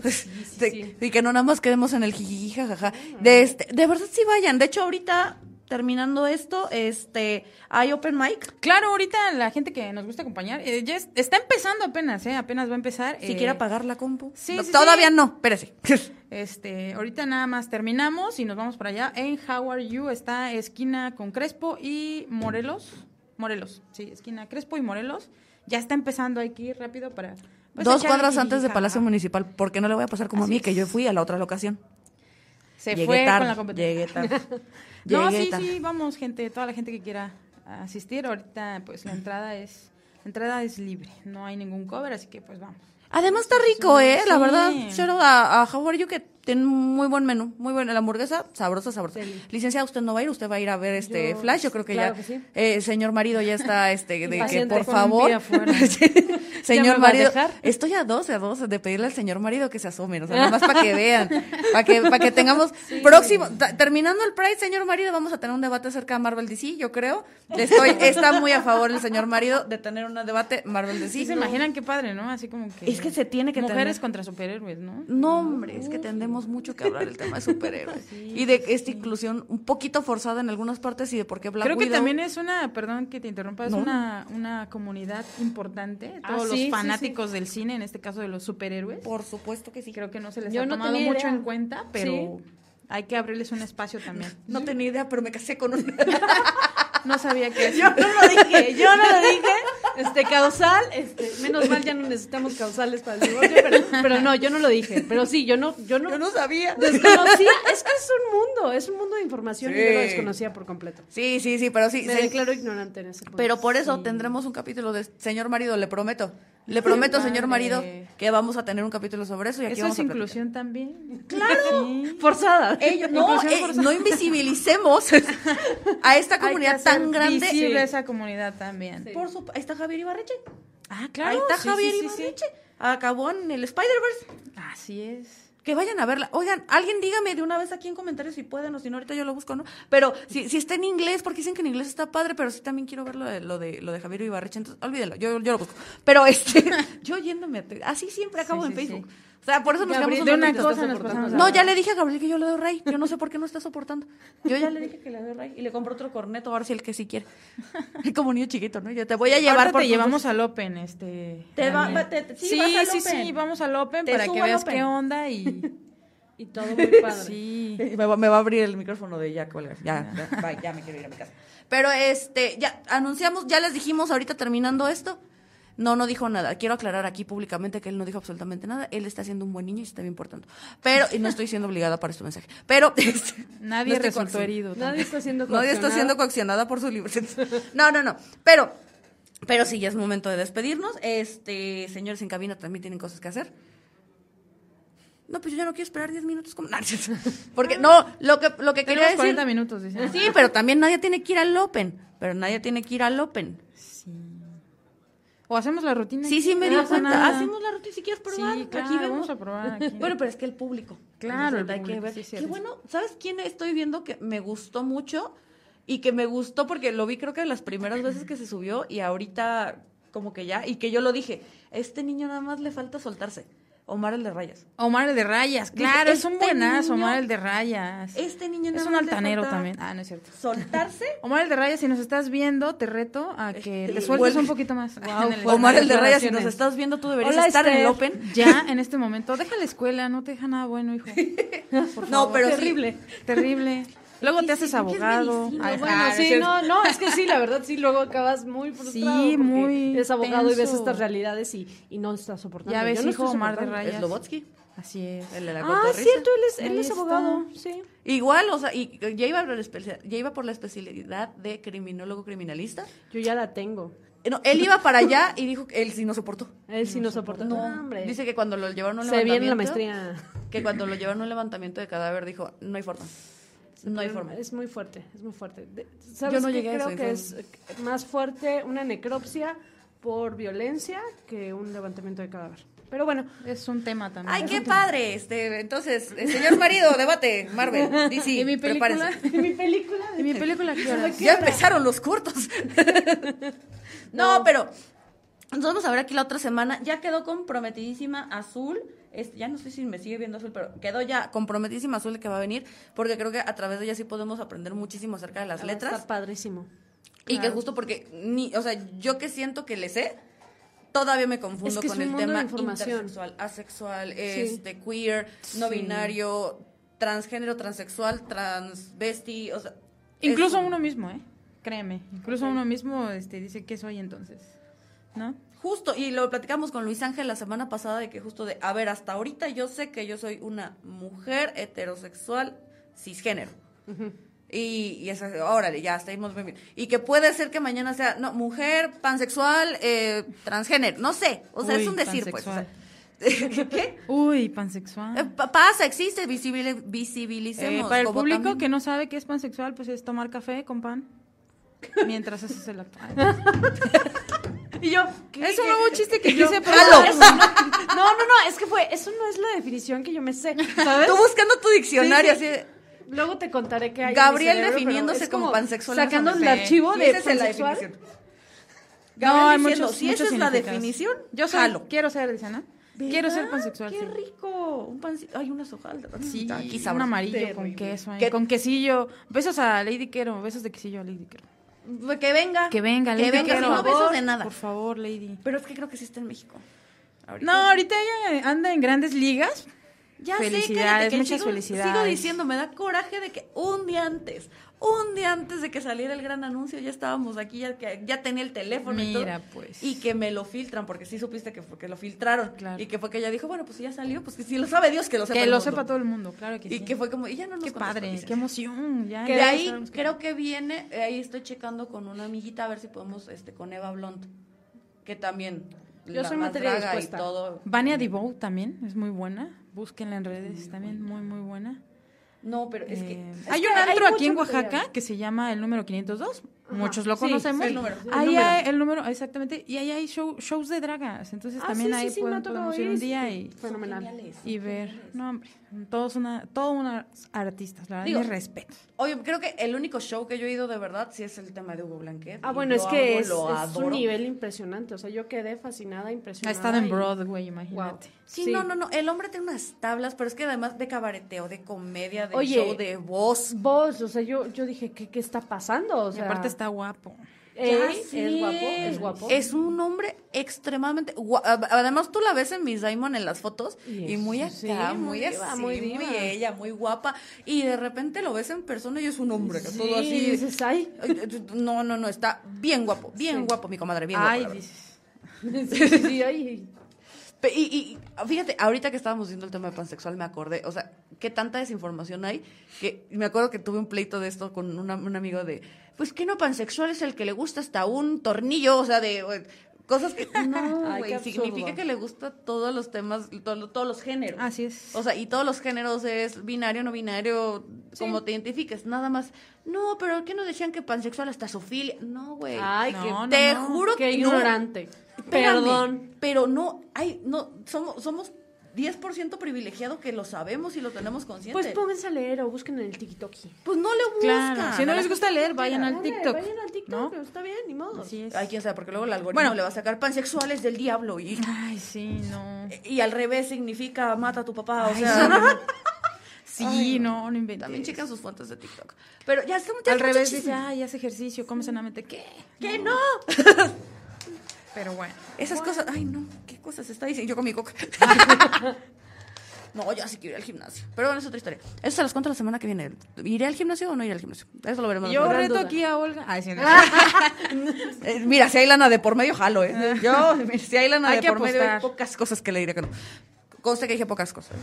De- Y que no nada más quedemos en el jijiji, jajaja. De, este, de verdad sí vayan. De hecho, ahorita, terminando esto, este, hay open mic. Claro, ahorita la gente que nos gusta acompañar, eh, ya es- está empezando apenas, ¿eh? Apenas va a empezar. Si eh, quiere apagar la compu. sí, No, sí, Todavía sí. no, espérese. Este, ahorita nada más terminamos y nos vamos para allá. En How Are You está esquina con Crespo y Morelos. Morelos, sí, esquina Crespo y Morelos. Ya está empezando, hay que ir rápido para... pues, Dos echar cuadras antes de. Palacio Municipal, porque no le voy a pasar como a mí, que yo fui a la otra locación. Se Llegué fue tarde, con la competencia. Llegué tarde. No, sí, sí, vamos, gente, toda la gente que quiera asistir. Ahorita, pues, la entrada es... La entrada es libre, no hay ningún cover, así que, pues, vamos. Además está rico, ¿eh? La Sí. verdad, shout out a, a How Are You, que tiene un muy buen menú, muy buena la hamburguesa, sabrosa, sabrosa. Licenciada, usted no va a ir, usted va a ir a ver este Yo- Flash, yo creo que claro ya, que sí. eh, señor marido ya está, este, de que por favor, pie afuera. ¿Ya señor marido, dejar? estoy a dos, a dos de pedirle al señor marido que se asome, o sea, nada más para que vean, para que, para que tengamos próximo, terminando el Pride, señor marido, vamos a tener un debate acerca de Marvel DC, yo creo, estoy, está muy a favor el señor marido de tener un debate Marvel DC. Sí, se imaginan qué padre, ¿no? Así como que... Es que se tiene que Mujeres tener. contra superhéroes, ¿no? No, hombre, es que tendemos mucho que hablar del tema de superhéroes. y de esta inclusión un poquito forzada en algunas partes y de por qué Black Creo que también es una, perdón que te interrumpa, es No. una, una comunidad importante. Ah, Todos sí, los sí, fanáticos del cine, en este caso de los superhéroes. Por supuesto que sí. Creo que no se les Yo ha no tomado mucho idea. en cuenta, pero hay que abrirles un espacio también. No tenía idea, pero me casé con un... No sabía que Yo no lo dije, yo no lo dije. Este, causal, este, menos mal ya no necesitamos causales para el divorcio, pero, pero no, yo no lo dije. Pero sí, yo no, yo no, Yo no sabía. desconocía. Es que es un mundo, es un mundo de información y yo Sí. lo desconocía por completo. Sí, sí, sí, pero sí. Me sí. declaro ignorante en ese punto. Pero por eso Sí. tendremos un capítulo de Señor Marido, le prometo. Le prometo, señor marido, que vamos a tener un capítulo sobre eso y aquí Eso vamos es a inclusión también. Claro. Sí. Forzada. Ellos, no, eh, forzada. no invisibilicemos a esta Hay que comunidad hacer tan grande. visible Sí. esa comunidad también. Por su, ahí está Javier Ibarreche. Ah, Ahí está Sí, Javier sí, sí, sí. Ibarreche. Acabó en el Spider-Verse. Así es. Que vayan a verla. Oigan, alguien dígame de una vez aquí en comentarios si pueden o si no, ahorita yo lo busco, ¿no? Pero si, si está en inglés, porque dicen que en inglés está padre, pero sí también quiero ver lo de, lo de, lo de Javier Ibarreche, entonces olvídelo, yo, yo lo busco. Pero este, yo yéndome, así siempre acabo Sí, en sí, Facebook. sí. O sea, por eso nos Gabriel, quedamos de un una ratito. cosa nos pasamos a No, ya le dije a Gabriel que yo le doy rey. Yo no sé por qué no está soportando. Yo ya le dije que le doy rey y le compro otro corneto, ahora sí el que sí quiere. Como niño chiquito, ¿no? Yo te voy a llevar por te llevamos al Open, este. Te va- va- te- te- sí, sí, vas al sí, Open. sí, vamos al Open Te para subo que al veas Open. qué onda y. Y todo muy padre. sí. Me va, me va a abrir el micrófono de ya, colgar. Ya, ya, bye, ya me quiero ir a mi casa. Pero este, ya anunciamos, ya les dijimos ahorita terminando esto. No, no dijo nada. Quiero aclarar aquí públicamente que él no dijo absolutamente nada. Él está siendo un buen niño y se está bien portando. Pero, y no estoy siendo obligada para este mensaje. Pero, este, Nadie no resultó herido. Nadie está siendo Nadie está coaccionado. siendo coaccionada por su libro. No, no, no. Pero, pero sí, ya es momento de despedirnos. Este, señores en cabina también tienen cosas que hacer. No, pues yo ya no quiero esperar 10 minutos como... Porque no, lo que, lo que quería decir... 40 minutos, dicen. Sí, pero también nadie tiene que ir al Open. Pero nadie tiene que ir al Open. O hacemos la rutina. Sí, sí, me no di pasa cuenta. nada. Hacemos la rutina si quieres probar. Sí, claro, aquí vemos. vamos a probar aquí. Bueno, pero es que el público. Claro, hay que ver. sí, Qué bueno, ¿sabes quién estoy viendo que me gustó mucho? Y que me gustó porque lo vi creo que las primeras veces que se subió y ahorita como que ya, y que yo lo dije, este niño nada más le falta soltarse. Omar el de rayas. Omar el de rayas, claro, es un este buenazo, niño- Omar el de rayas. Este niño es nada un altanero también. Ah, no es cierto. Soltarse. Omar el de rayas, si nos estás viendo, te reto a que Este, te sueltes un poquito más. El Omar el de rayas, si nos estás viendo, tú deberías Hola, estar en el. Open. Ya, en este momento, deja la escuela, no te deja nada bueno, hijo. Por No, pero sí. Terrible. Luego te ¿Qué haces es abogado. Ay, Bueno, ah, no sí, es no, no, es que sí, la verdad, sí, luego acabas muy frustrado. Sí, porque muy Eres abogado y ves tenso. estas realidades y, y no estás soportando. Ya ves, Yo no hijo, Omar de. Rayas. Slobotsky. Así es. El de la Ah, cotorriza. cierto, él es, él es abogado, sí. Igual, o sea, y ya iba, por la ya iba por la especialidad de criminólogo criminalista. Yo ya la tengo. Eh, No, él iba para allá y dijo que él sí no soportó. Él sí no soporta. No, hombre. Dice que cuando lo llevaron a un Se levantamiento. viene la maestría. Que cuando lo llevaron a un levantamiento de cadáver dijo, no hay forma. No hay forma. Es muy fuerte, es muy fuerte. ¿Sabes Yo no llegué a creo eso, que es entonces- más fuerte una necropsia por violencia que un levantamiento de cadáver. Pero bueno, Es un tema también. Ay, qué padre. Este, entonces, el señor marido, debate, Marvel, DC, ¿Y mi película? prepárense. mi película ¿Y mi película qué hora? Ya empezaron los cortos. no, pero nos vamos a ver aquí la otra semana. Ya quedó comprometidísima Azul. Es- ya no sé si me sigue viendo Azul, pero quedó ya comprometidísima Azul de que va a venir, porque creo que a través de ella sí podemos aprender muchísimo acerca de las letras. Está padrísimo. Y que justo porque, ni, o sea, yo que siento que le sé, todavía me confundo Es que es con un el mundo de tema información. intersexual, asexual, este, queer, no binario, transgénero, transexual, transvesti, o sea. Incluso es- uno mismo, ¿eh? Créeme. Incluso uno mismo este, dice qué soy entonces. ¿No? Justo, y lo platicamos con Luis Ángel la semana pasada de que justo de, a ver, hasta ahorita yo sé que yo soy una mujer heterosexual cisgénero. Y, y eso, órale, ya estamos muy bien. Y que puede ser que mañana sea, no, mujer, pansexual, eh, transgénero, no sé. O sea, Uy, es un decir, pues. o sea. pansexual. ¿Qué? Uy, pansexual. Eh, pa- pasa, existe, visibili- Eh, visibilicemos. para el como público también- que no sabe qué es pansexual, pues es tomar café con pan. Mientras haces el acto. Y yo, Es un nuevo chiste que probar. No, no, no, es que fue, eso no es la definición que yo me sé, ¿sabes? Tú buscando tu diccionario, Sí, sí. así Luego te contaré que hay. en mi Gabriel cerebro, definiéndose como pansexual Sacando el archivo de esa es la. No, hay diciendo, muchos, si muchos esa es la definición, Yo soy, jalo. quiero ser, ¿no? Quiero ser pansexual, Qué sí. rico. Un pancito. Ay, unas hojaldras. Sí, Aquí un amarillo con queso. ¿Qué? con quesillo. Besos a Lady Quero, besos de quesillo a Lady Quero. Que venga. Que venga, Lady Que venga, si no por besos favor, de nada. Por favor, Lady. Pero es que creo que sí está en México. Ahorita. No, ahorita ella anda en grandes ligas. Ya sé, Felicidades, cállate, que muchas sigo- felicidades. Sigo diciendo, me da coraje de que un día antes, un día antes de que saliera el gran anuncio, ya estábamos aquí, ya, ya tenía el teléfono y todo. Pues. Y que me lo filtran, porque sí supiste que fue que lo filtraron. Claro. Y que fue que ella dijo, bueno, pues si ya salió, pues que si lo sabe Dios, que lo sepa Que lo mundo. sepa todo el mundo, claro que sí. Y que fue como, y ya no nos Qué padre, qué emoción. Ya, De ya ahí creo que viene, eh, ahí estoy checando con una amiguita a ver si podemos, este, con Eva Blond, que también Yo la soy materia draga y dispuesta. todo. Vania Devoe también es muy buena. Búsquenla en redes, también muy, muy buena. No, pero es que Eh, es hay que un hay antro aquí en Oaxaca material. que se llama el número 502. Muchos lo conocemos. sí, el número, el ahí número. hay el número, exactamente. Y ahí hay show- shows de dragas. Entonces Ah, también sí, ahí sí, sí, pueden- ha podemos ir un día y, Fenomenal. Y ver. No, hombre. Todos una, todo unas artistas, la verdad. Digo, respetos. Oye, creo que el único show que yo he ido de verdad sí es el tema de Hugo Blanquet. Ah, bueno, es que amo, es, un nivel impresionante. O sea, yo quedé fascinada, Ha impresionada. estado en y- Broadway, Wow. imagínate. Sí, no, no, no. El hombre tiene unas tablas, pero es que además de cabareteo, de comedia, de Oye, show, de voz. Vos, o sea, yo, yo dije, ¿qué, qué está pasando? O Y sea, aparte está guapo. es, guapo, es guapo. Es un hombre extremadamente gua- Además, tú la ves en Miss Diamond en las fotos Y y, muy acá, sí, muy, muy así, muy muy, diva. ella, muy guapa. Y de repente lo ves en persona y es un hombre, que Sí, todo así. dices, ay. Ay, No, no, no, está bien guapo, bien Sí. guapo, mi comadre, bien Ay, guapo. dices. Sí, sí, sí, ay. Y, y- fíjate, ahorita que estábamos viendo el tema de pansexual me acordé, o sea, qué tanta desinformación hay, que me acuerdo que tuve un pleito de esto con una- un amigo de, pues que no pansexual es el que le gusta hasta un tornillo, o sea, de cosas que no, güey, significa que le gusta todos los temas, to- todos los géneros. Así es. O sea, y todos los géneros es binario, no binario, como te identifiques, nada más. No, pero ¿qué nos decían que pansexual hasta sofilia? No, güey. Ay, No, qué, no, te no. juro qué que no. ignorante. Espérame, Perdón. Pero no, hay, no, somos, somos 10% privilegiado que lo sabemos y lo tenemos consciente. Pues pónganse a leer o busquen en el TikTok. Pues no le buscan. Claro. Si no les gusta leer, vayan al TikTok. Vayan al TikTok, ¿no? pero está bien, ni modo. Así es. Ay, quién sabe, porque luego el algoritmo Bueno. le va a sacar pansexuales del diablo y, Ay, sí, no. y al revés significa mata a tu papá. O Ay, sea, Sí, Ay, no, no inventes. también checan sus fuentes de TikTok. Pero ya ya Al revés chisme. dice, ay, haz ejercicio, come sanamente. ¿Qué? ¿Qué no? Pero bueno. Esas cosas, ay no, ¿qué cosas está diciendo? Yo con mi coca. no, yo sí quiero ir al gimnasio. Pero bueno, es otra historia. Eso se las cuento la semana que viene. ¿Iré al gimnasio o no iré al gimnasio? Eso lo veremos. Yo reto duda. aquí a Olga. Ay, sí, no. Eh, mira, si hay lana de por medio, jalo, ¿eh? Yo, si hay lana Hay de por medio, hay apostar. pocas cosas que le diré que no. Conste que dije pocas cosas.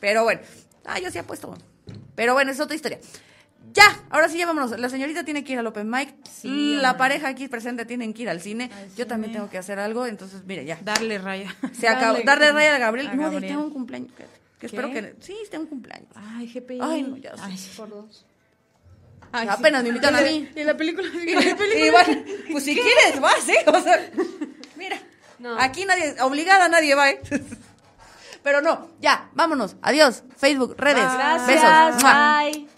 Pero bueno. Ah, yo sí apuesto. Pero bueno, es otra historia. Ya, ahora sí, ya vámonos. La señorita tiene que ir al Open Mic. Sí, la pareja aquí presente tienen que ir al cine. Al Yo también tengo que hacer algo, entonces, mire, ya. Darle raya. Se acabó. Darle raya a Gabriel. A no, Gabriel. tengo un cumpleaños. Que, que espero que. Sí, tengo un cumpleaños. Ay, GPI. Ay, no, ya sé. Ay, Por dos. Ay, sí. Apenas me invitan a mí. Y la película. Y, y bueno, pues si quieres, vas, ¿eh? O sea, mira, No. aquí nadie, obligada nadie va, ¿eh? Pero no, ya, vámonos. Adiós. Facebook, redes. Gracias. Besos. Bye.